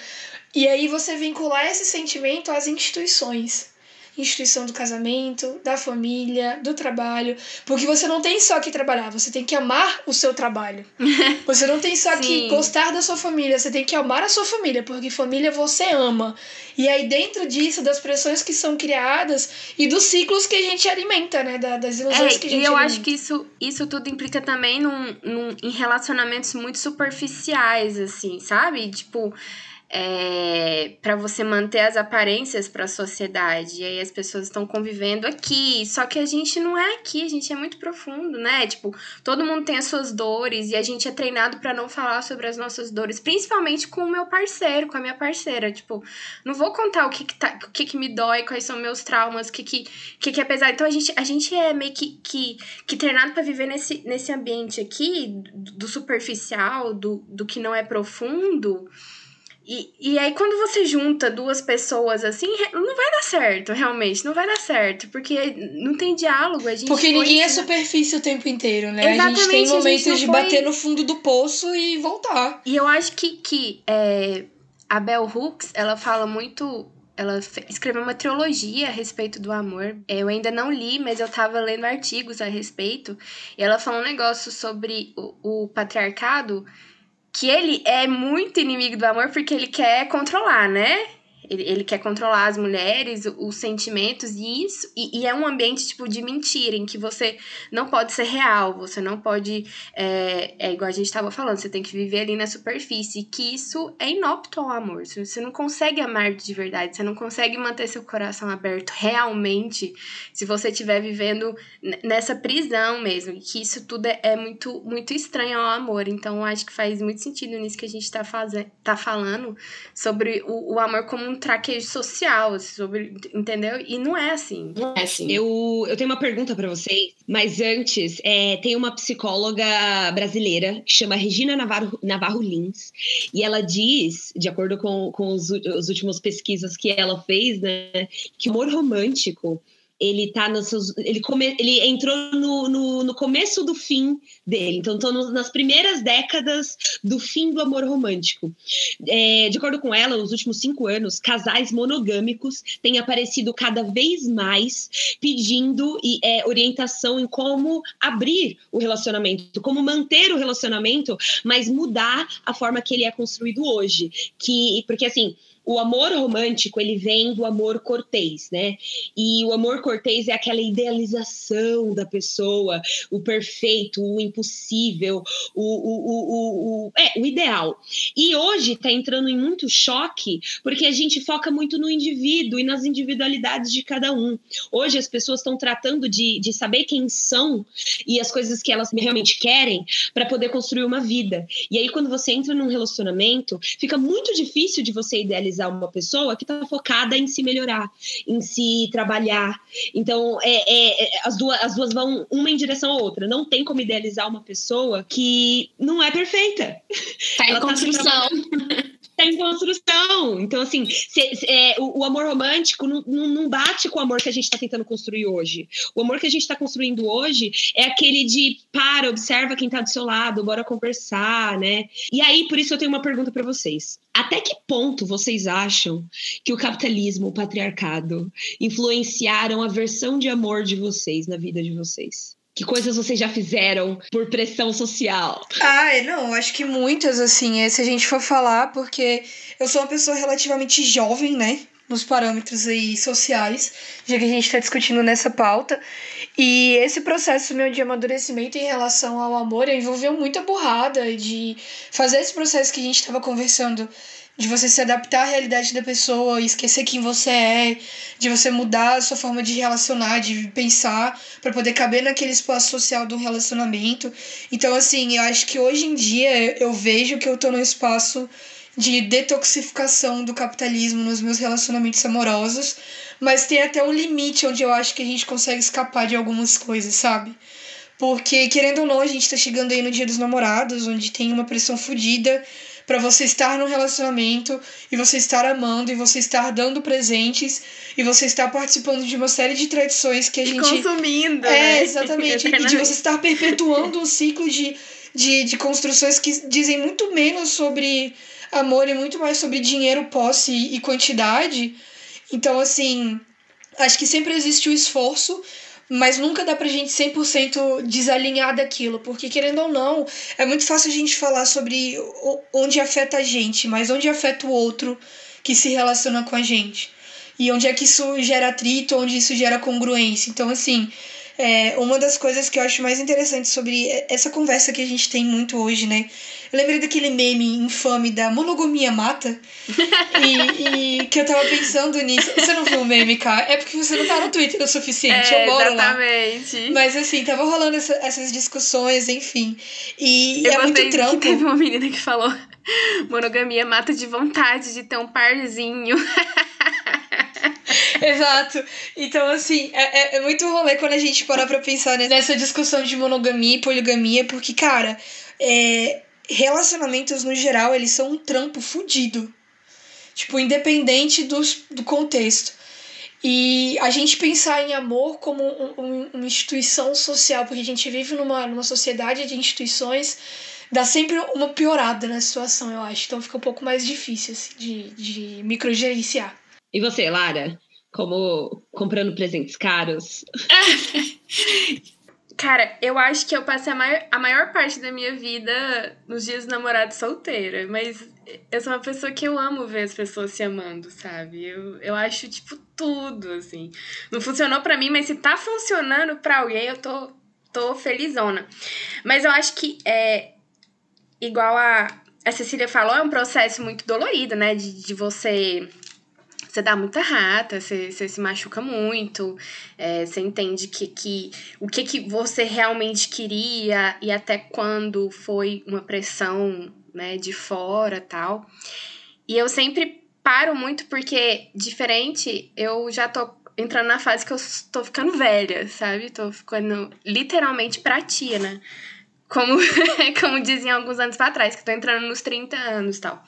E aí você vincular esse sentimento às instituições instituição do casamento, da família, do trabalho, porque você não tem só que trabalhar, você tem que amar o seu trabalho. Você não tem só que gostar da sua família, você tem que amar a sua família, porque família você ama. E aí dentro disso, das pressões que são criadas e dos ciclos que a gente alimenta, né, das ilusões é, que a gente E eu alimenta. acho que isso, isso tudo implica também num, num, em relacionamentos muito superficiais, assim, sabe? Tipo, é, para você manter as aparências para a sociedade. E aí as pessoas estão convivendo aqui, só que a gente não é aqui, a gente é muito profundo, né? Tipo, todo mundo tem as suas dores e a gente é treinado para não falar sobre as nossas dores, principalmente com o meu parceiro, com a minha parceira. Tipo, não vou contar o que que, tá, o que, que me dói, quais são meus traumas, o que que, que que é pesado. Então a gente, a gente é meio que, que, que treinado para viver nesse, nesse ambiente aqui, do superficial, do, do que não é profundo. E, e aí, quando você junta duas pessoas assim, não vai dar certo, realmente. Não vai dar certo. Porque não tem diálogo. A gente porque ninguém é superfície o tempo inteiro, né? Exatamente, a gente tem momentos gente de foi... bater no fundo do poço e voltar. E eu acho que, que é, a Bell Hooks, ela fala muito. Ela escreveu uma trilogia a respeito do amor. Eu ainda não li, mas eu tava lendo artigos a respeito. E ela fala um negócio sobre o, o patriarcado que ele é muito inimigo do amor porque ele quer controlar, né? Ele, ele quer controlar as mulheres, os sentimentos, e isso. E, e, é um ambiente, tipo, de mentira, em que você não pode ser real, você não pode. É, é igual a gente estava falando, você tem que viver ali na superfície. Que isso é inópito ao amor. Você não consegue amar de verdade, você não consegue manter seu coração aberto realmente se você estiver vivendo nessa prisão mesmo. Que isso tudo é, é muito, muito estranho ao amor. Então, acho que faz muito sentido nisso que a gente está tá falando sobre o, o amor como um um traquejo social, sobre, entendeu? E não é assim. Não é assim. Eu, eu tenho uma pergunta para vocês, mas antes, é, tem uma psicóloga brasileira que chama Regina Navarro, Navarro Lins, e ela diz, de acordo com, com os, os últimos pesquisas que ela fez, né, que o amor romântico ele tá nos seus, ele, come, ele entrou no, no, no, começo do fim dele, então estão nas primeiras décadas do fim do amor romântico. É, de acordo com ela, nos últimos cinco anos, casais monogâmicos têm aparecido cada vez mais pedindo é, orientação em como abrir o relacionamento, como manter o relacionamento, mas mudar a forma que ele é construído hoje. Que, porque assim, o amor romântico, ele vem do amor cortês, né? E o amor cortês é aquela idealização da pessoa, o perfeito, o impossível, o, o, o, o, é, o ideal. E hoje está entrando em muito choque, porque a gente foca muito no indivíduo e nas individualidades de cada um. Hoje as pessoas estão tratando de, de saber quem são e as coisas que elas realmente querem para poder construir uma vida. E aí, quando você entra num relacionamento, fica muito difícil de você idealizar idealizar uma pessoa que está focada em se melhorar, em se trabalhar. Então, é, é, é, as, duas, as duas vão uma em direção à outra. Não tem como idealizar uma pessoa que não é perfeita. Tá em construção. Tá em construção. Então, assim, é, o, o, amor romântico não, não, bate com o amor que a gente está tentando construir hoje. O amor que a gente está construindo hoje é aquele de para, observa quem está do seu lado, bora conversar, né? E aí, por isso eu tenho uma pergunta para vocês. Até que ponto vocês acham que o capitalismo, o patriarcado, influenciaram a versão de amor de vocês na vida de vocês? Que coisas vocês já fizeram por pressão social? Ah, não, acho que muitas, assim, é, se a gente for falar, porque eu sou uma pessoa relativamente jovem, né? Nos parâmetros aí sociais, já que a gente está discutindo nessa pauta. E esse processo meu de amadurecimento em relação ao amor envolveu muita burrada de fazer esse processo que a gente estava conversando de você se adaptar à realidade da pessoa, esquecer quem você é, de você mudar a sua forma de relacionar, de pensar, para poder caber naquele espaço social do relacionamento. Então, assim, eu acho que hoje em dia eu vejo que eu tô num espaço de detoxificação do capitalismo nos meus relacionamentos amorosos, mas tem até um limite onde eu acho que a gente consegue escapar de algumas coisas, sabe? Porque, querendo ou não, a gente tá chegando aí no Dia dos Namorados, onde tem uma pressão fodida para você estar no relacionamento e você estar amando e você estar dando presentes e você estar participando de uma série de tradições que a e gente. Consumindo. É, né? exatamente. e de você estar perpetuando um ciclo de, de, de construções que dizem muito menos sobre amor e muito mais sobre dinheiro, posse e quantidade. Então, assim, acho que sempre existe o esforço mas nunca dá pra gente 100% desalinhar daquilo, porque querendo ou não, é muito fácil a gente falar sobre onde afeta a gente, mas onde afeta o outro que se relaciona com a gente. E onde é que isso gera atrito, onde isso gera congruência. Então, assim, é, uma das coisas que eu acho mais interessante sobre essa conversa que a gente tem muito hoje, né? Eu lembrei daquele meme infame da monogamia mata. e, e, que eu tava pensando nisso. Você não viu o meme, cara? É porque você não tá no Twitter o suficiente. É, eu moro exatamente. lá. Mas assim, tava rolando essa, essas discussões, enfim. E eu é muito trampo. Que teve uma menina que falou: monogamia mata de vontade de ter um parzinho. Exato. Então, assim, é, é, é muito rolê quando a gente para pra pensar nessa discussão de monogamia e poligamia, porque, cara, é, relacionamentos no geral, eles são um trampo fudido. Tipo, independente dos, do contexto. E a gente pensar em amor como um, um, uma instituição social, porque a gente vive numa, numa sociedade de instituições, dá sempre uma piorada na situação, eu acho. Então fica um pouco mais difícil assim, de, de microgerenciar. E você, Lara? Como comprando presentes caros? Cara, eu acho que eu passei a maior, a maior parte da minha vida nos dias namorados solteira, mas eu sou uma pessoa que eu amo ver as pessoas se amando, sabe? Eu, eu acho, tipo, tudo, assim. Não funcionou para mim, mas se tá funcionando para alguém, eu tô, tô felizona. Mas eu acho que é igual a, a Cecília falou, é um processo muito dolorido, né? De, de você você dá muita rata, você, você se machuca muito, é, você entende que, que o que, que você realmente queria e até quando foi uma pressão né, de fora tal. E eu sempre paro muito porque, diferente, eu já tô entrando na fase que eu tô ficando velha, sabe? Tô ficando literalmente pra tia, né? Como, como diziam alguns anos para trás, que tô entrando nos 30 anos e tal.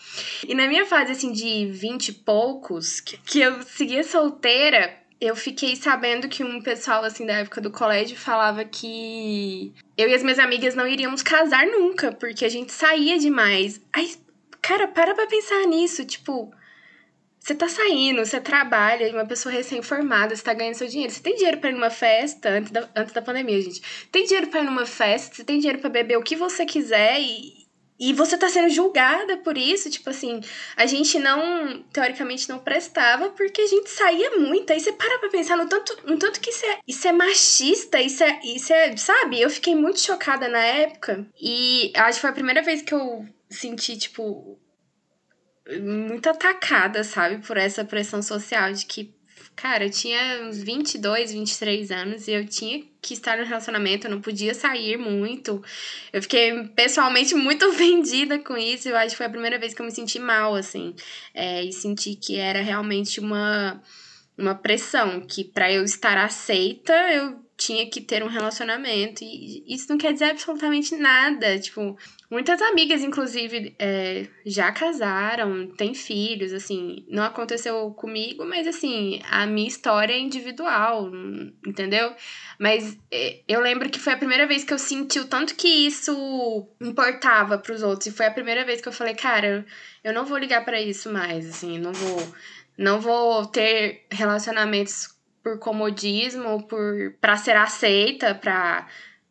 E na minha fase, assim, de 20 e poucos, que, que eu seguia solteira, eu fiquei sabendo que um pessoal, assim, da época do colégio falava que eu e as minhas amigas não iríamos casar nunca, porque a gente saía demais. Aí, cara, para pra pensar nisso, tipo, você tá saindo, você trabalha, uma pessoa recém-formada, você tá ganhando seu dinheiro. Você tem dinheiro pra ir numa festa, antes da, antes da pandemia, gente. Tem dinheiro pra ir numa festa, você tem dinheiro pra beber o que você quiser e, e você tá sendo julgada por isso. Tipo assim, a gente não, teoricamente, não prestava porque a gente saía muito. Aí você para pra pensar no tanto, no tanto que isso é, isso é machista, isso é, isso é, sabe? Eu fiquei muito chocada na época. E acho que foi a primeira vez que eu senti, tipo, muito atacada, sabe, por essa pressão social de que, cara, eu tinha uns 22, 23 anos e eu tinha que estar no relacionamento, eu não podia sair muito. Eu fiquei pessoalmente muito ofendida com isso. Eu acho que foi a primeira vez que eu me senti mal, assim, é, e senti que era realmente uma, uma pressão, que para eu estar aceita, eu tinha que ter um relacionamento. E isso não quer dizer absolutamente nada. Tipo, muitas amigas, inclusive, é, já casaram, têm filhos, assim. Não aconteceu comigo, mas assim, a minha história é individual, entendeu? Mas é, eu lembro que foi a primeira vez que eu senti o tanto que isso importava para os outros. E foi a primeira vez que eu falei, cara, eu não vou ligar para isso mais, assim, não vou. Não vou ter relacionamentos por comodismo, por para ser aceita, para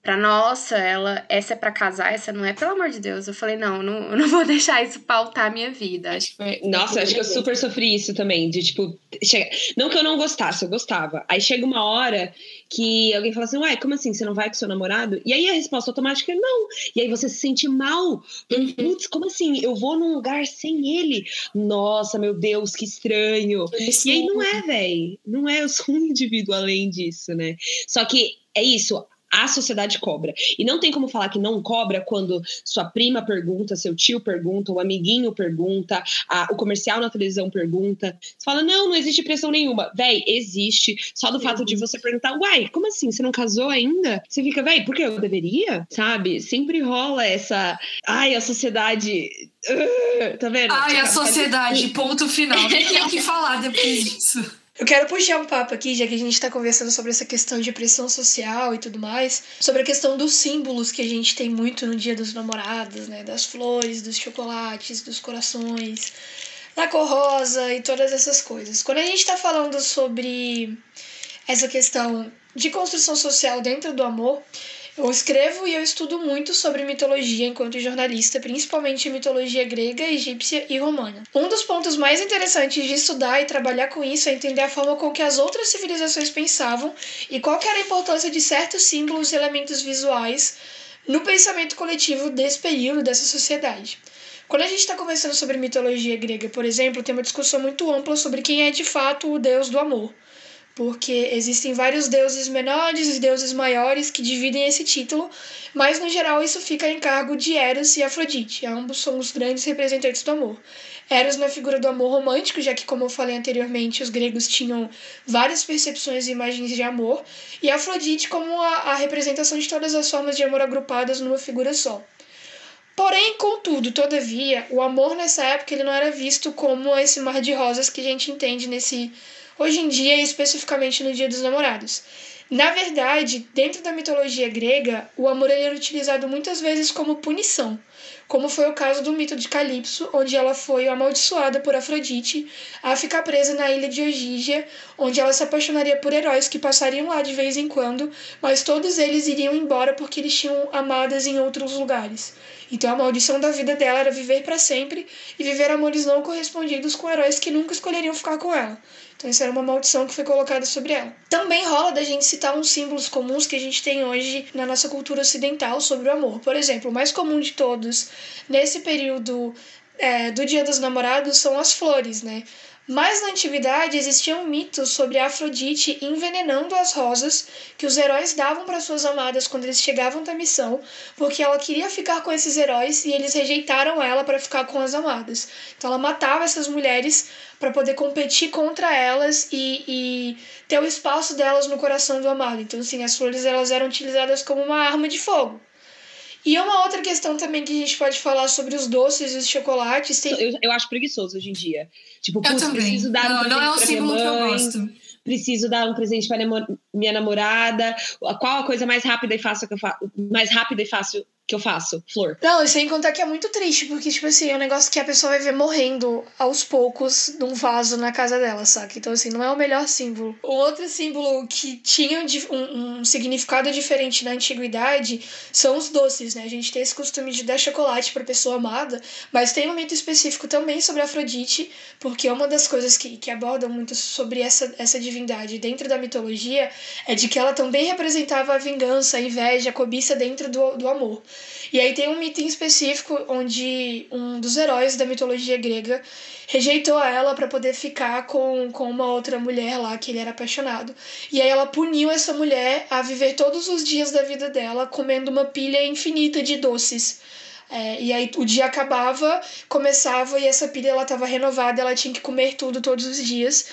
para nossa, ela essa é para casar, essa não é, pelo amor de Deus. Eu falei, não, não, eu não vou deixar isso pautar a minha vida. Acho que foi, nossa, acho que eu super sofri isso também, de tipo, chega, não que eu não gostasse, eu gostava. Aí chega uma hora que alguém fala assim, ué, como assim, você não vai com seu namorado? E aí a resposta automática é não. E aí você se sente mal. Uhum. Putz, como assim? Eu vou num lugar sem ele? Nossa, meu Deus, que estranho. Isso. E aí não é, velho. Não é, eu sou um indivíduo além disso, né? Só que é isso, A sociedade cobra. E não tem como falar que não cobra quando sua prima pergunta, seu tio pergunta, o amiguinho pergunta, a, o comercial na televisão pergunta. Você fala, não, não existe pressão nenhuma. Véi, existe. Só do fato de você perguntar, uai, como assim? Você não casou ainda? Você fica, véi, por que eu deveria? Sabe? Sempre rola essa. Ai, a sociedade. Uh, tá vendo? Ai, a sociedade, ponto final. Tem o que falar depois disso. Eu quero puxar um papo aqui, já que a gente está conversando sobre essa questão de pressão social e tudo mais, sobre a questão dos símbolos que a gente tem muito no Dia dos Namorados, né? Das flores, dos chocolates, dos corações, da cor rosa e todas essas coisas. Quando a gente está falando sobre essa questão de construção social dentro do amor, eu escrevo e eu estudo muito sobre mitologia enquanto jornalista, principalmente mitologia grega, egípcia e romana. Um dos pontos mais interessantes de estudar e trabalhar com isso é entender a forma com que as outras civilizações pensavam e qual era a importância de certos símbolos e elementos visuais no pensamento coletivo desse período, dessa sociedade. Quando a gente está conversando sobre mitologia grega, por exemplo, tem uma discussão muito ampla sobre quem é de fato o deus do amor porque existem vários deuses menores e deuses maiores que dividem esse título, mas no geral isso fica em cargo de Eros e Afrodite. Ambos são os grandes representantes do amor. Eros na figura do amor romântico, já que, como eu falei anteriormente, os gregos tinham várias percepções e imagens de amor, e Afrodite como a, a representação de todas as formas de amor agrupadas numa figura só. Porém, contudo, todavia, o amor nessa época ele não era visto como esse mar de rosas que a gente entende nesse hoje em dia especificamente no Dia dos Namorados. Na verdade, dentro da mitologia grega, o amor era utilizado muitas vezes como punição, como foi o caso do mito de Calipso, onde ela foi amaldiçoada por Afrodite a ficar presa na ilha de Ogígia, onde ela se apaixonaria por heróis que passariam lá de vez em quando, mas todos eles iriam embora porque eles tinham amadas em outros lugares. Então a maldição da vida dela era viver para sempre e viver amores não correspondidos com heróis que nunca escolheriam ficar com ela. Então, isso era uma maldição que foi colocada sobre ela. Também rola da gente citar uns símbolos comuns que a gente tem hoje na nossa cultura ocidental sobre o amor. Por exemplo, o mais comum de todos nesse período é, do Dia dos Namorados são as flores, né? Mas na antiguidade existiam mitos sobre Afrodite envenenando as rosas que os heróis davam para suas amadas quando eles chegavam da missão, porque ela queria ficar com esses heróis e eles rejeitaram ela para ficar com as amadas. Então ela matava essas mulheres para poder competir contra elas e, e ter o espaço delas no coração do amado. Então, assim, as flores elas eram utilizadas como uma arma de fogo. E uma outra questão também que a gente pode falar sobre os doces e os chocolates. Tem... Eu, eu acho preguiçoso hoje em dia. Tipo, eu também. preciso dar não, um não é um símbolo que eu gosto. Preciso dar um presente para minha namorada. Qual a coisa mais rápida e fácil que eu faço? Mais rápida e fácil que eu faço, flor. Não, e sem contar que é muito triste, porque, tipo assim, é um negócio que a pessoa vai ver morrendo aos poucos num vaso na casa dela, saca? Então, assim, não é o melhor símbolo. O outro símbolo que tinha um, um significado diferente na antiguidade são os doces, né? A gente tem esse costume de dar chocolate pra pessoa amada, mas tem um mito específico também sobre Afrodite, porque uma das coisas que, que abordam muito sobre essa, essa divindade dentro da mitologia é de que ela também representava a vingança, a inveja, a cobiça dentro do, do amor. E aí tem um em específico onde um dos heróis da mitologia grega rejeitou ela para poder ficar com, com uma outra mulher lá que ele era apaixonado. E aí ela puniu essa mulher a viver todos os dias da vida dela comendo uma pilha infinita de doces. É, e aí o dia acabava, começava e essa pilha ela estava renovada, ela tinha que comer tudo todos os dias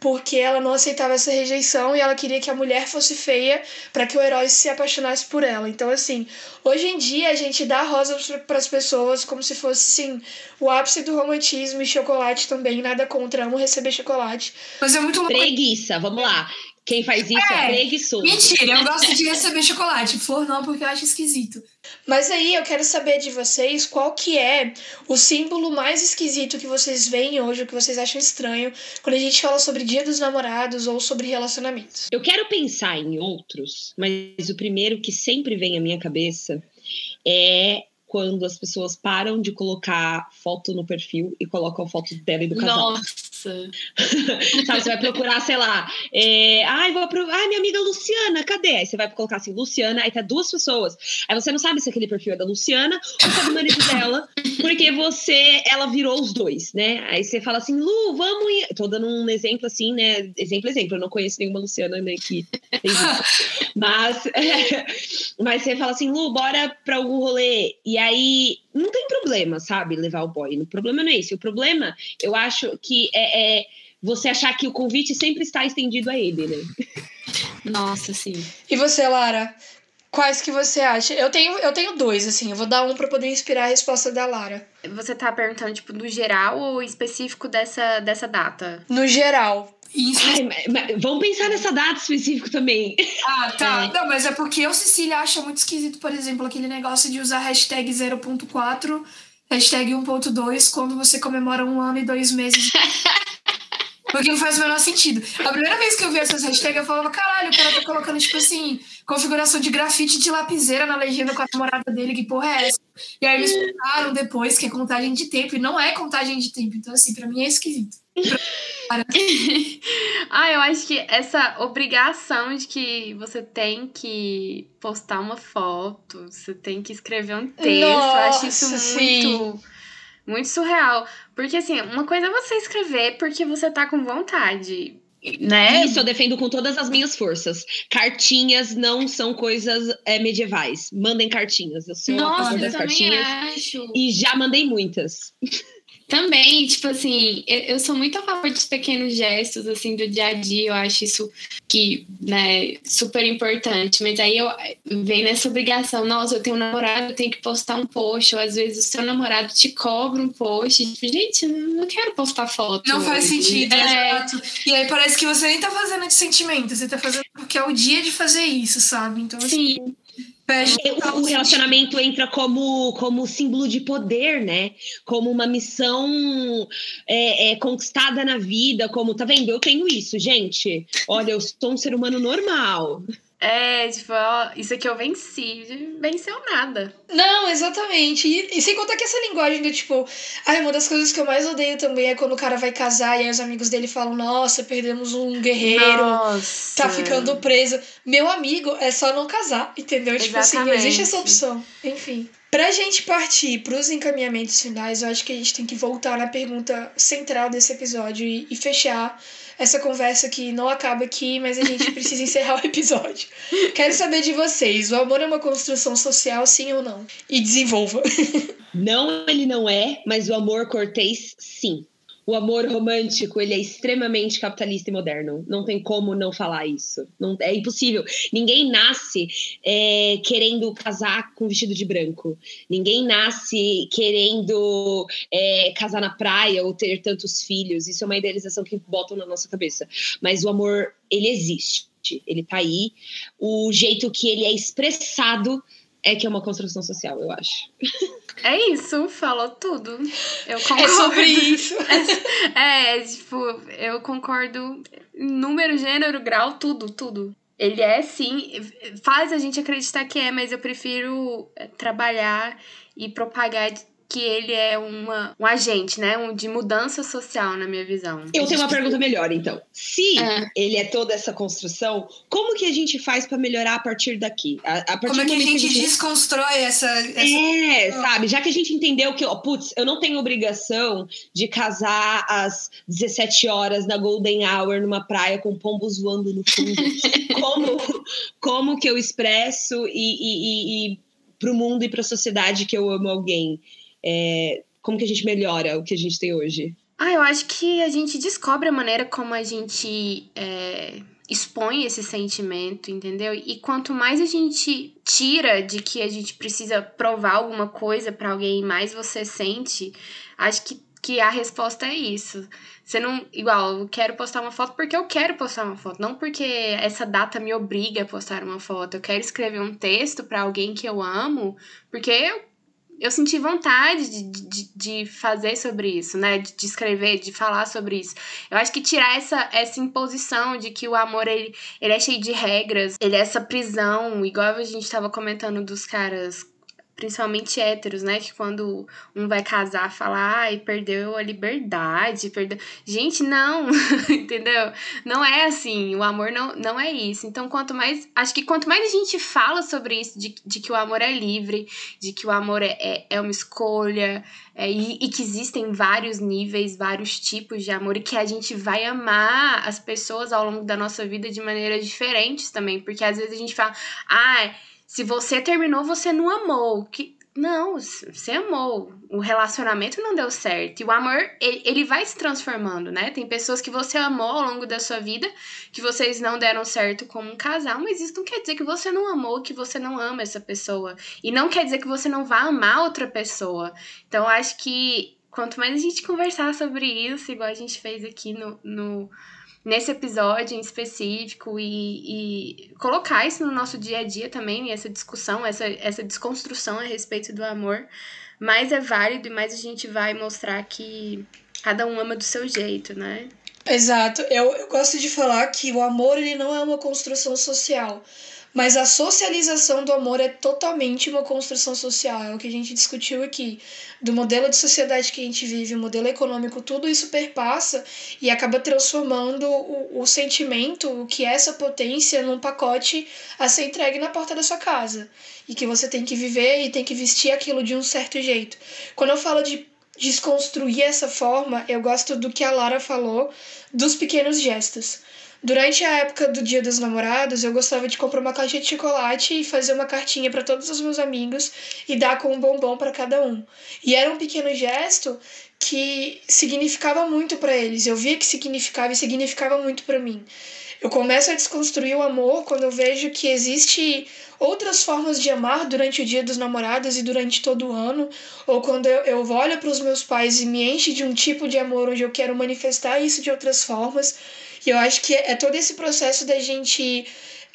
porque ela não aceitava essa rejeição e ela queria que a mulher fosse feia para que o herói se apaixonasse por ela. Então, assim, hoje em dia a gente dá rosas para as pessoas como se fosse, sim, o ápice do romantismo e chocolate também. Nada contra, amo receber chocolate. Mas é muito Preguiça, vamos lá. Quem faz isso é, é preguiçoso. Mentira, eu gosto de receber chocolate. Flor não, porque eu acho esquisito. Mas aí eu quero saber de vocês qual que é o símbolo mais esquisito que vocês veem hoje, o que vocês acham estranho, quando a gente fala sobre Dia dos Namorados ou sobre relacionamentos. Eu quero pensar em outros, mas o primeiro que sempre vem à minha cabeça é quando as pessoas param de colocar foto no perfil e colocam foto dela e do casal. Nossa! Sabe, você vai procurar, sei lá, é, ai, vou pro, ai, minha amiga Luciana, cadê? Aí você vai colocar assim, Luciana, aí tá duas pessoas. Aí você não sabe se aquele perfil é da Luciana ou se é do marido dela, Porque você, ela virou os dois, né? Aí você fala assim, Lu, vamos ir. Tô dando um exemplo assim, né? Exemplo, exemplo. Eu não conheço nenhuma Luciana né, que tem isso. mas, é, mas você fala assim, Lu, bora pra algum rolê. E aí não tem problema, sabe? Levar o boy. O problema não é esse. O problema, eu acho que é, é você achar que o convite sempre está estendido a ele, né? Nossa, sim. E você, Lara? Quais que você acha? Eu tenho, eu tenho dois, assim. Eu vou dar um para poder inspirar a resposta da Lara. Você tá perguntando, tipo, no geral ou específico dessa, dessa data? No geral. Ai, mas, mas, vamos pensar nessa data específica também. Ah, tá. É. Não, mas é porque eu, Cecília, acho muito esquisito, por exemplo, aquele negócio de usar hashtag 0.4, hashtag 1.2 quando você comemora um ano e dois meses. Porque não faz o menor sentido. A primeira vez que eu vi essas hashtags, eu falava, caralho, o cara tá colocando, tipo assim, configuração de grafite de lapiseira na legenda com a namorada dele, que porra é essa? E aí eles explicaram depois que é contagem de tempo, e não é contagem de tempo. Então, assim, pra mim é esquisito. ah, eu acho que essa obrigação de que você tem que postar uma foto, você tem que escrever um texto, Nossa, eu acho isso sim. muito muito surreal. Porque, assim, uma coisa é você escrever porque você tá com vontade. Né? Isso eu defendo com todas as minhas forças. Cartinhas não são coisas é, medievais. Mandem cartinhas. Eu sou Nossa, a favor das cartinhas. Acho. E já mandei muitas. Também, tipo assim, eu, sou muito a favor dos pequenos gestos, assim, do dia a dia, eu acho isso que, né, super importante, mas aí eu venho nessa obrigação, nossa, eu tenho um namorado, eu tenho que postar um post, ou às vezes o seu namorado te cobra um post, tipo, gente, eu não quero postar foto. Não faz sentido, é. exato. E aí parece que você nem tá fazendo de sentimento, você tá fazendo porque é o dia de fazer isso, sabe? Então, assim, Sim. É, o relacionamento entra como, como símbolo de poder, né? Como uma missão é, é, conquistada na vida, como, tá vendo? Eu tenho isso, gente. Olha, eu sou um ser humano normal. É, tipo, ó, isso aqui eu venci. Venceu nada. Não, exatamente. E, e, sem contar que essa linguagem do tipo. Ai, uma das coisas que eu mais odeio também é quando o cara vai casar e aí os amigos dele falam: Nossa, perdemos um guerreiro. Nossa. Tá ficando preso. Meu amigo, é só não casar, entendeu? Exatamente. Tipo assim, não existe essa opção. Enfim. Pra gente partir pros encaminhamentos finais, eu acho que a gente tem que voltar na pergunta central desse episódio e, e fechar essa conversa que não acaba aqui, mas a gente precisa encerrar o episódio. Quero saber de vocês: o amor é uma construção social, sim ou não? E desenvolva. Não, ele não é, mas o amor cortês, sim o amor romântico ele é extremamente capitalista e moderno. Não tem como não falar isso. Não, é impossível. Ninguém nasce é, querendo casar com vestido de branco. Ninguém nasce querendo é, casar na praia ou ter tantos filhos. Isso é uma idealização que botam na nossa cabeça. Mas o amor, ele existe. Ele tá aí. O jeito que ele é expressado é que é uma construção social, eu acho. É isso, falou tudo. Eu concordo. É sobre isso. É, é, tipo, eu concordo número, gênero, grau, tudo, tudo. Ele é sim, faz a gente acreditar que é, mas eu prefiro trabalhar e propagar que ele é uma, um agente, né? Um, de mudança social, na minha visão. Eu tenho uma pergunta melhor, então. Se é. ele é toda essa construção, como que a gente faz para melhorar a partir daqui? A, a partir como é que a gente, gente, desconstrói essa, essa... É, sabe? Já que a gente entendeu que, ó, putz, eu não tenho obrigação de casar às 17 horas na Golden Hour numa praia com pombos voando no fundo. como, como que eu expresso e, e, e, e para o mundo e para a sociedade que eu amo alguém? É, como que a gente melhora o que a gente tem hoje? Ah, eu acho que a gente descobre a maneira como a gente é, expõe esse sentimento, entendeu? E quanto mais a gente tira de que a gente precisa provar alguma coisa para alguém, mais você sente, acho que, que a resposta é isso. Você não. Igual, eu quero postar uma foto porque eu quero postar uma foto, não porque essa data me obriga a postar uma foto. Eu quero escrever um texto para alguém que eu amo, porque eu eu senti vontade de, de, de, fazer sobre isso, né? De, de, escrever, de falar sobre isso. Eu acho que tirar essa, essa imposição de que o amor ele, ele é cheio de regras, ele é essa prisão, igual a gente estava comentando dos caras principalmente héteros, né? Que quando um vai casar, fala, ai, perdeu a liberdade, perdeu. Gente, não, entendeu? Não é assim, o amor não, não é isso. Então, quanto mais. Acho que quanto mais a gente fala sobre isso, de, de que o amor é livre, de que o amor é, é, é uma escolha, é, e, e, que existem vários níveis, vários tipos de amor, e que a gente vai amar as pessoas ao longo da nossa vida de maneiras diferentes também, porque às vezes a gente fala, ah, se você terminou, você não amou. Que não, você amou. O relacionamento não deu certo. E o amor, ele, vai se transformando, né? Tem pessoas que você amou ao longo da sua vida, que vocês não deram certo como um casal, mas isso não quer dizer que você não amou, que você não ama essa pessoa. E não quer dizer que você não vá amar outra pessoa. Então, acho que quanto mais a gente conversar sobre isso, igual a gente fez aqui no, no nesse episódio em específico e, e, colocar isso no nosso dia a dia também, essa discussão, essa, essa desconstrução a respeito do amor, mais é válido e mais a gente vai mostrar que cada um ama do seu jeito, né? Exato. Eu, eu gosto de falar que o amor ele não é uma construção social. Mas a socialização do amor é totalmente uma construção social, é o que a gente discutiu aqui. Do modelo de sociedade que a gente vive, o modelo econômico, tudo isso perpassa e acaba transformando o, o sentimento, o que é essa potência, num pacote a ser entregue na porta da sua casa. E que você tem que viver e tem que vestir aquilo de um certo jeito. Quando eu falo de desconstruir essa forma, eu gosto do que a Lara falou dos pequenos gestos. Durante a época do Dia dos Namorados, eu gostava de comprar uma caixa de chocolate e fazer uma cartinha para todos os meus amigos e dar com um bombom para cada um. E era um pequeno gesto que significava muito para eles. Eu via que significava e significava muito para mim. Eu começo a desconstruir o amor quando eu vejo que existe outras formas de amar durante o Dia dos Namorados e durante todo o ano, ou quando eu, eu olho para os meus pais e me enche de um tipo de amor onde eu quero manifestar isso de outras formas. E eu acho que é todo esse processo da gente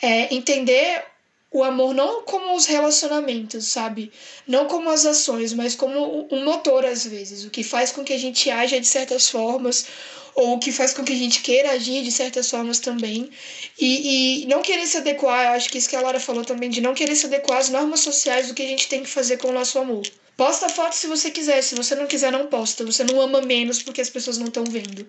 é, entender o amor não como os relacionamentos, sabe? Não como as ações, mas como um motor às vezes, o que faz com que a gente haja de certas formas, ou o que faz com que a gente queira agir de certas formas também. E, e não querer se adequar, eu acho que isso que a Lara falou também, de não querer se adequar às normas sociais do que a gente tem que fazer com o nosso amor. Posta foto se você quiser, se você não quiser, não posta. Você não ama menos porque as pessoas não estão vendo.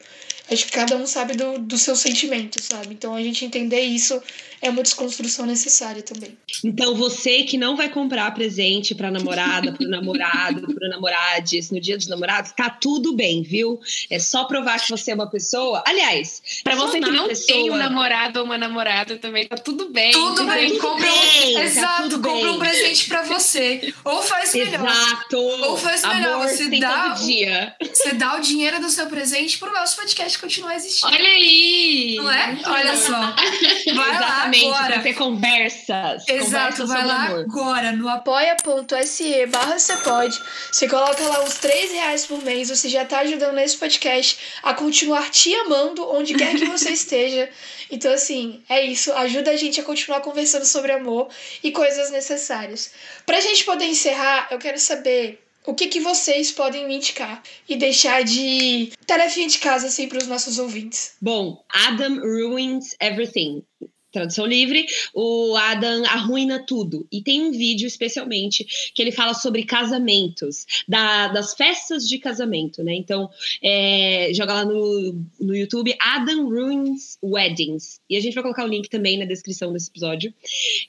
Acho que cada um sabe do, do seu sentimento, sabe? Então a gente entender isso é uma desconstrução necessária também. Então você que não vai comprar presente pra namorada, pro namorado, pro namorades no dia dos namorados, tá tudo bem, viu? É só provar que você é uma pessoa. Aliás, para você que não pessoa... tem um namorado ou uma namorada também, tá tudo bem. Tudo bem, compra um... Exato, tá compra um presente pra você. Ou faz melhor. Exato. Exato. Ou faz melhor, Amor, você dá, dia. você dá o dinheiro do seu presente pro nosso podcast continuar existindo. Olha aí! Não é? Olha só. Vai Exatamente, lá agora. ter conversas. Exato, vai lá amor. agora no apoia.se barra você pode. Você coloca lá uns 3 reais por mês, você já tá ajudando esse podcast a continuar te amando onde quer que você esteja. Então, assim, é isso. Ajuda a gente a continuar conversando sobre amor e coisas necessárias. Pra gente poder encerrar, eu quero saber o que, que vocês podem me indicar e deixar de tarefinha de casa assim para os nossos ouvintes. Bom, Adam ruins everything tradução livre, o Adam arruina tudo. E tem um vídeo especialmente que ele fala sobre casamentos, da, das festas de casamento, né? Então, é, joga lá no, no YouTube Adam Ruins Weddings. E a gente vai colocar o link também na descrição desse episódio.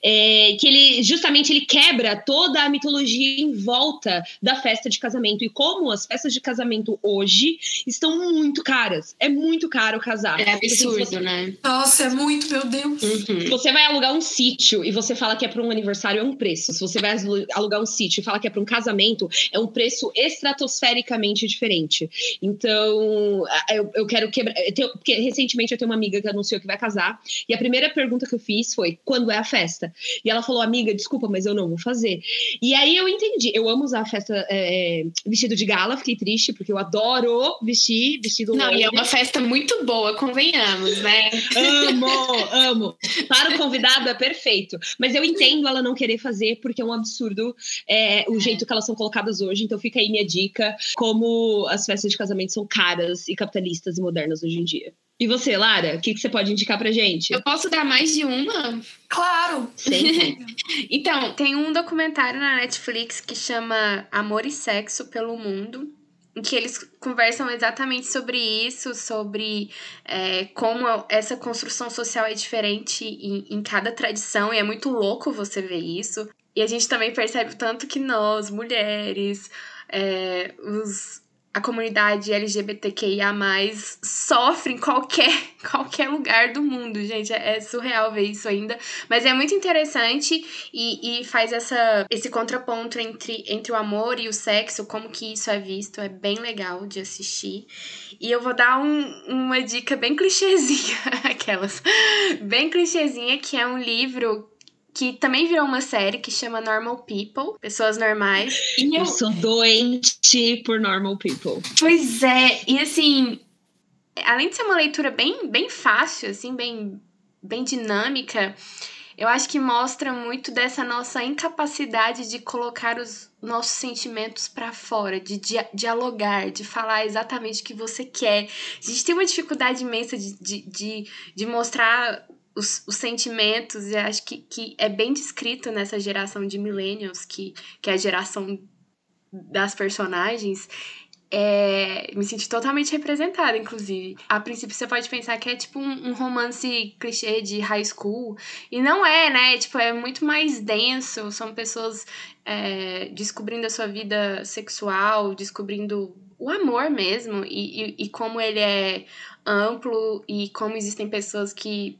É, que ele justamente ele quebra toda a mitologia em volta da festa de casamento e como as festas de casamento hoje estão muito caras. É muito caro casar. É absurdo, né? Nossa, é muito, meu Deus. Uhum. Se você vai alugar um sítio e você fala que é para um aniversário, é um preço. Se você vai alugar um sítio e fala que é para um casamento, é um preço estratosfericamente diferente. Então, eu, eu quero quebrar. Eu tenho, porque recentemente eu tenho uma amiga que anunciou que vai casar, e a primeira pergunta que eu fiz foi: quando é a festa? E ela falou, amiga, desculpa, mas eu não vou fazer. E aí eu entendi. Eu amo usar a festa é, vestido de gala, fiquei triste, porque eu adoro vestir vestido Não, longo. e é uma festa muito boa, convenhamos, né? Amo, amo. Para o convidado é perfeito. Mas eu entendo ela não querer fazer, porque é um absurdo é, o é. jeito que elas são colocadas hoje. Então fica aí minha dica: como as festas de casamento são caras e capitalistas e modernas hoje em dia. E você, Lara, o que, que você pode indicar pra gente? Eu posso dar mais de uma? Claro! Então, tem um documentário na Netflix que chama Amor e Sexo pelo Mundo em que eles conversam exatamente sobre isso, sobre é, como essa construção social é diferente em, em cada tradição, e é muito louco você ver isso. E a gente também percebe o tanto que nós, mulheres, é, os a comunidade LGBTQIA+, sofre em qualquer, qualquer lugar do mundo, gente. É, é surreal ver isso ainda. Mas é muito interessante e, e faz essa, esse contraponto entre, entre o amor e o sexo, como que isso é visto. É bem legal de assistir. E eu vou dar um, uma dica bem clichêzinha, aquelas. Bem clichêzinha, que é um livro que também virou uma série que chama Normal People, Pessoas Normais. E eu, eu sou doente por Normal People. Pois é, e assim, além de ser uma leitura bem, bem fácil, assim, bem, bem dinâmica, eu acho que mostra muito dessa nossa incapacidade de colocar os nossos sentimentos para fora, de dialogar, de falar exatamente o que você quer. A gente tem uma dificuldade imensa de, de, de, de mostrar os, os sentimentos, e acho que, que é bem descrito nessa geração de millennials, que, que é a geração das personagens, é, me senti totalmente representada, inclusive. A princípio você pode pensar que é tipo um, um, romance clichê de high school. E não é, né? Tipo, é muito mais denso. São pessoas é, descobrindo a sua vida sexual, descobrindo o amor mesmo. E, e, e como ele é amplo e como existem pessoas que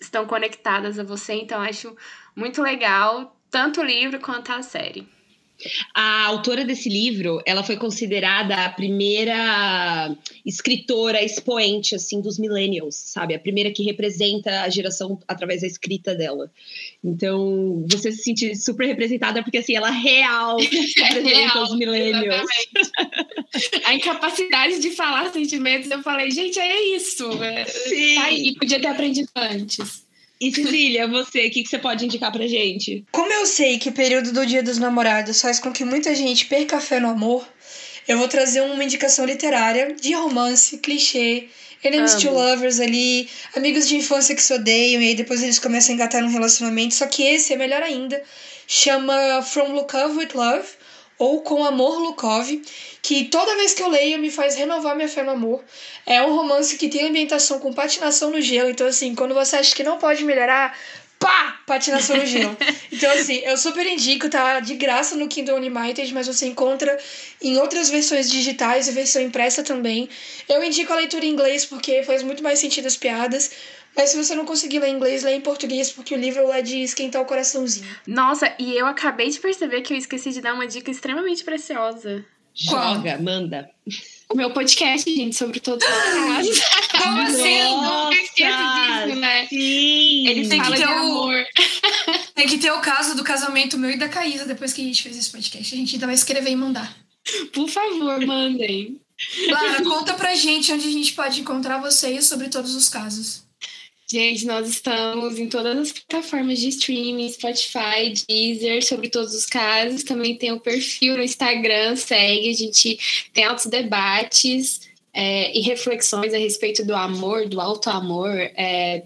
estão conectadas a você, então acho muito legal tanto o livro quanto a série. A autora desse livro, ela foi considerada a primeira escritora expoente assim dos millennials, sabe? A primeira que representa a geração através da escrita dela. Então, você se sente super representada porque assim, ela real representa real, os millennials. a incapacidade de falar sentimentos, eu falei, gente, é isso. É, Sim. Tá aí, podia ter aprendido antes. E Cecília, você, o que, que você pode indicar pra gente? Como eu sei que o período do Dia dos Namorados faz com que muita gente perca a fé no amor, eu vou trazer uma indicação literária de romance, clichê, enemies to lovers ali, amigos de infância que se odeiam e aí depois eles começam a engatar num relacionamento. Só que esse é melhor ainda, chama From Lukov with Love ou Com Amor Lukov, que toda vez que eu leio me faz renovar minha fé no amor. É um romance que tem ambientação com patinação no gelo, então assim, quando você acha que não pode melhorar, pá, patinação no gelo. Então assim, eu super indico, tá de graça no Kindle Unlimited, mas você encontra em outras versões digitais e versão impressa também. Eu indico a leitura em inglês porque faz muito mais sentido as piadas. Mas se você não conseguir ler em inglês, lê em português, porque o livro é de esquentar o coraçãozinho. Nossa, e eu acabei de perceber que eu esqueci de dar uma dica extremamente preciosa. Joga, Qual? manda. O meu podcast, gente, sobre todos os casos. Como assim? Não esqueço disso, né? Sim. Ele tem que ter o amor. Tem que ter o caso do casamento meu e da Caísa depois que a gente fez esse podcast. A gente ainda vai escrever e mandar. Por favor, mandem. Lara, conta pra gente onde a gente pode encontrar vocês sobre todos os casos. Gente, nós estamos em todas as plataformas de streaming, Spotify, Deezer, sobre todos os casos. Também tem o perfil no Instagram, segue. A gente tem altos debates é, e reflexões a respeito do amor, do alto amor, é,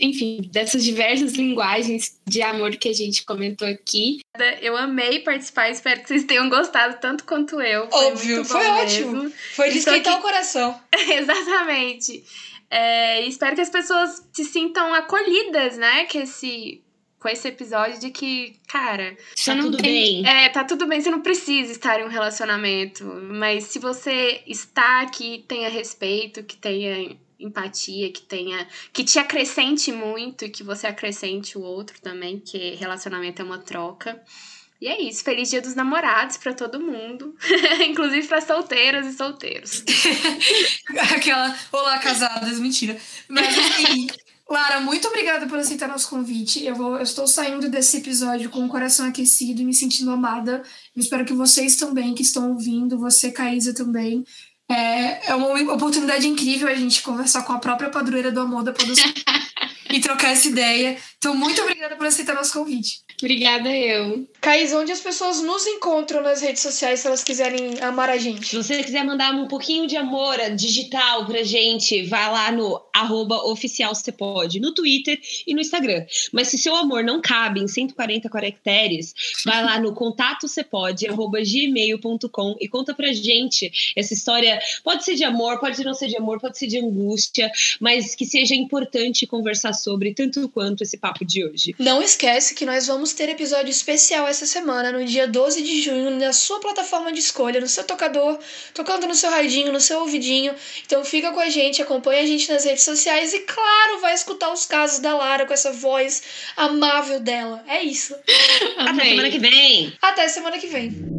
enfim, dessas diversas linguagens de amor que a gente comentou aqui. Eu amei participar, espero que vocês tenham gostado tanto quanto eu. Foi Óbvio, foi ótimo. Mesmo. Foi de esquentar aqui... o coração. Exatamente. É, espero que as pessoas se sintam acolhidas, né? Que esse, com esse episódio de que, cara, tá não tudo tem, bem. É, tá tudo bem, você não precisa estar em um relacionamento. Mas se você está aqui, tenha respeito, que tenha empatia, que tenha. que te acrescente muito e que você acrescente o outro também, que relacionamento é uma troca. E é isso. Feliz Dia dos Namorados para todo mundo, inclusive para solteiras e solteiros. Aquela, olá casadas, mentira. Mas assim, Lara, muito obrigada por aceitar nosso convite. Eu, vou, eu estou saindo desse episódio com o coração aquecido e me sentindo amada. Eu espero que vocês também, que estão ouvindo, você, Caísa, também. É, é uma oportunidade incrível a gente conversar com a própria padroeira do amor da produção. e trocar essa ideia. Então, muito obrigada por aceitar nosso convite. Obrigada eu. Caís, onde as pessoas nos encontram nas redes sociais se elas quiserem amar a gente? Se você quiser mandar um pouquinho de amor digital pra gente, vai lá no arroba pode, no Twitter e no Instagram. Mas se seu amor não cabe em 140 caracteres, vai lá no contato arroba gmail.com e conta pra gente essa história. Pode ser de amor, pode não ser de amor, pode ser de angústia, mas que seja importante conversar sobre tanto quanto esse papo de hoje. Não esquece que nós vamos ter episódio especial essa semana, no dia 12 de junho, na sua plataforma de escolha, no seu tocador, tocando no seu radinho, no seu ouvidinho. Então fica com a gente, acompanha a gente nas redes sociais e, claro, vai escutar os casos da Lara com essa voz amável dela. É isso. Até semana que vem. Até semana que vem.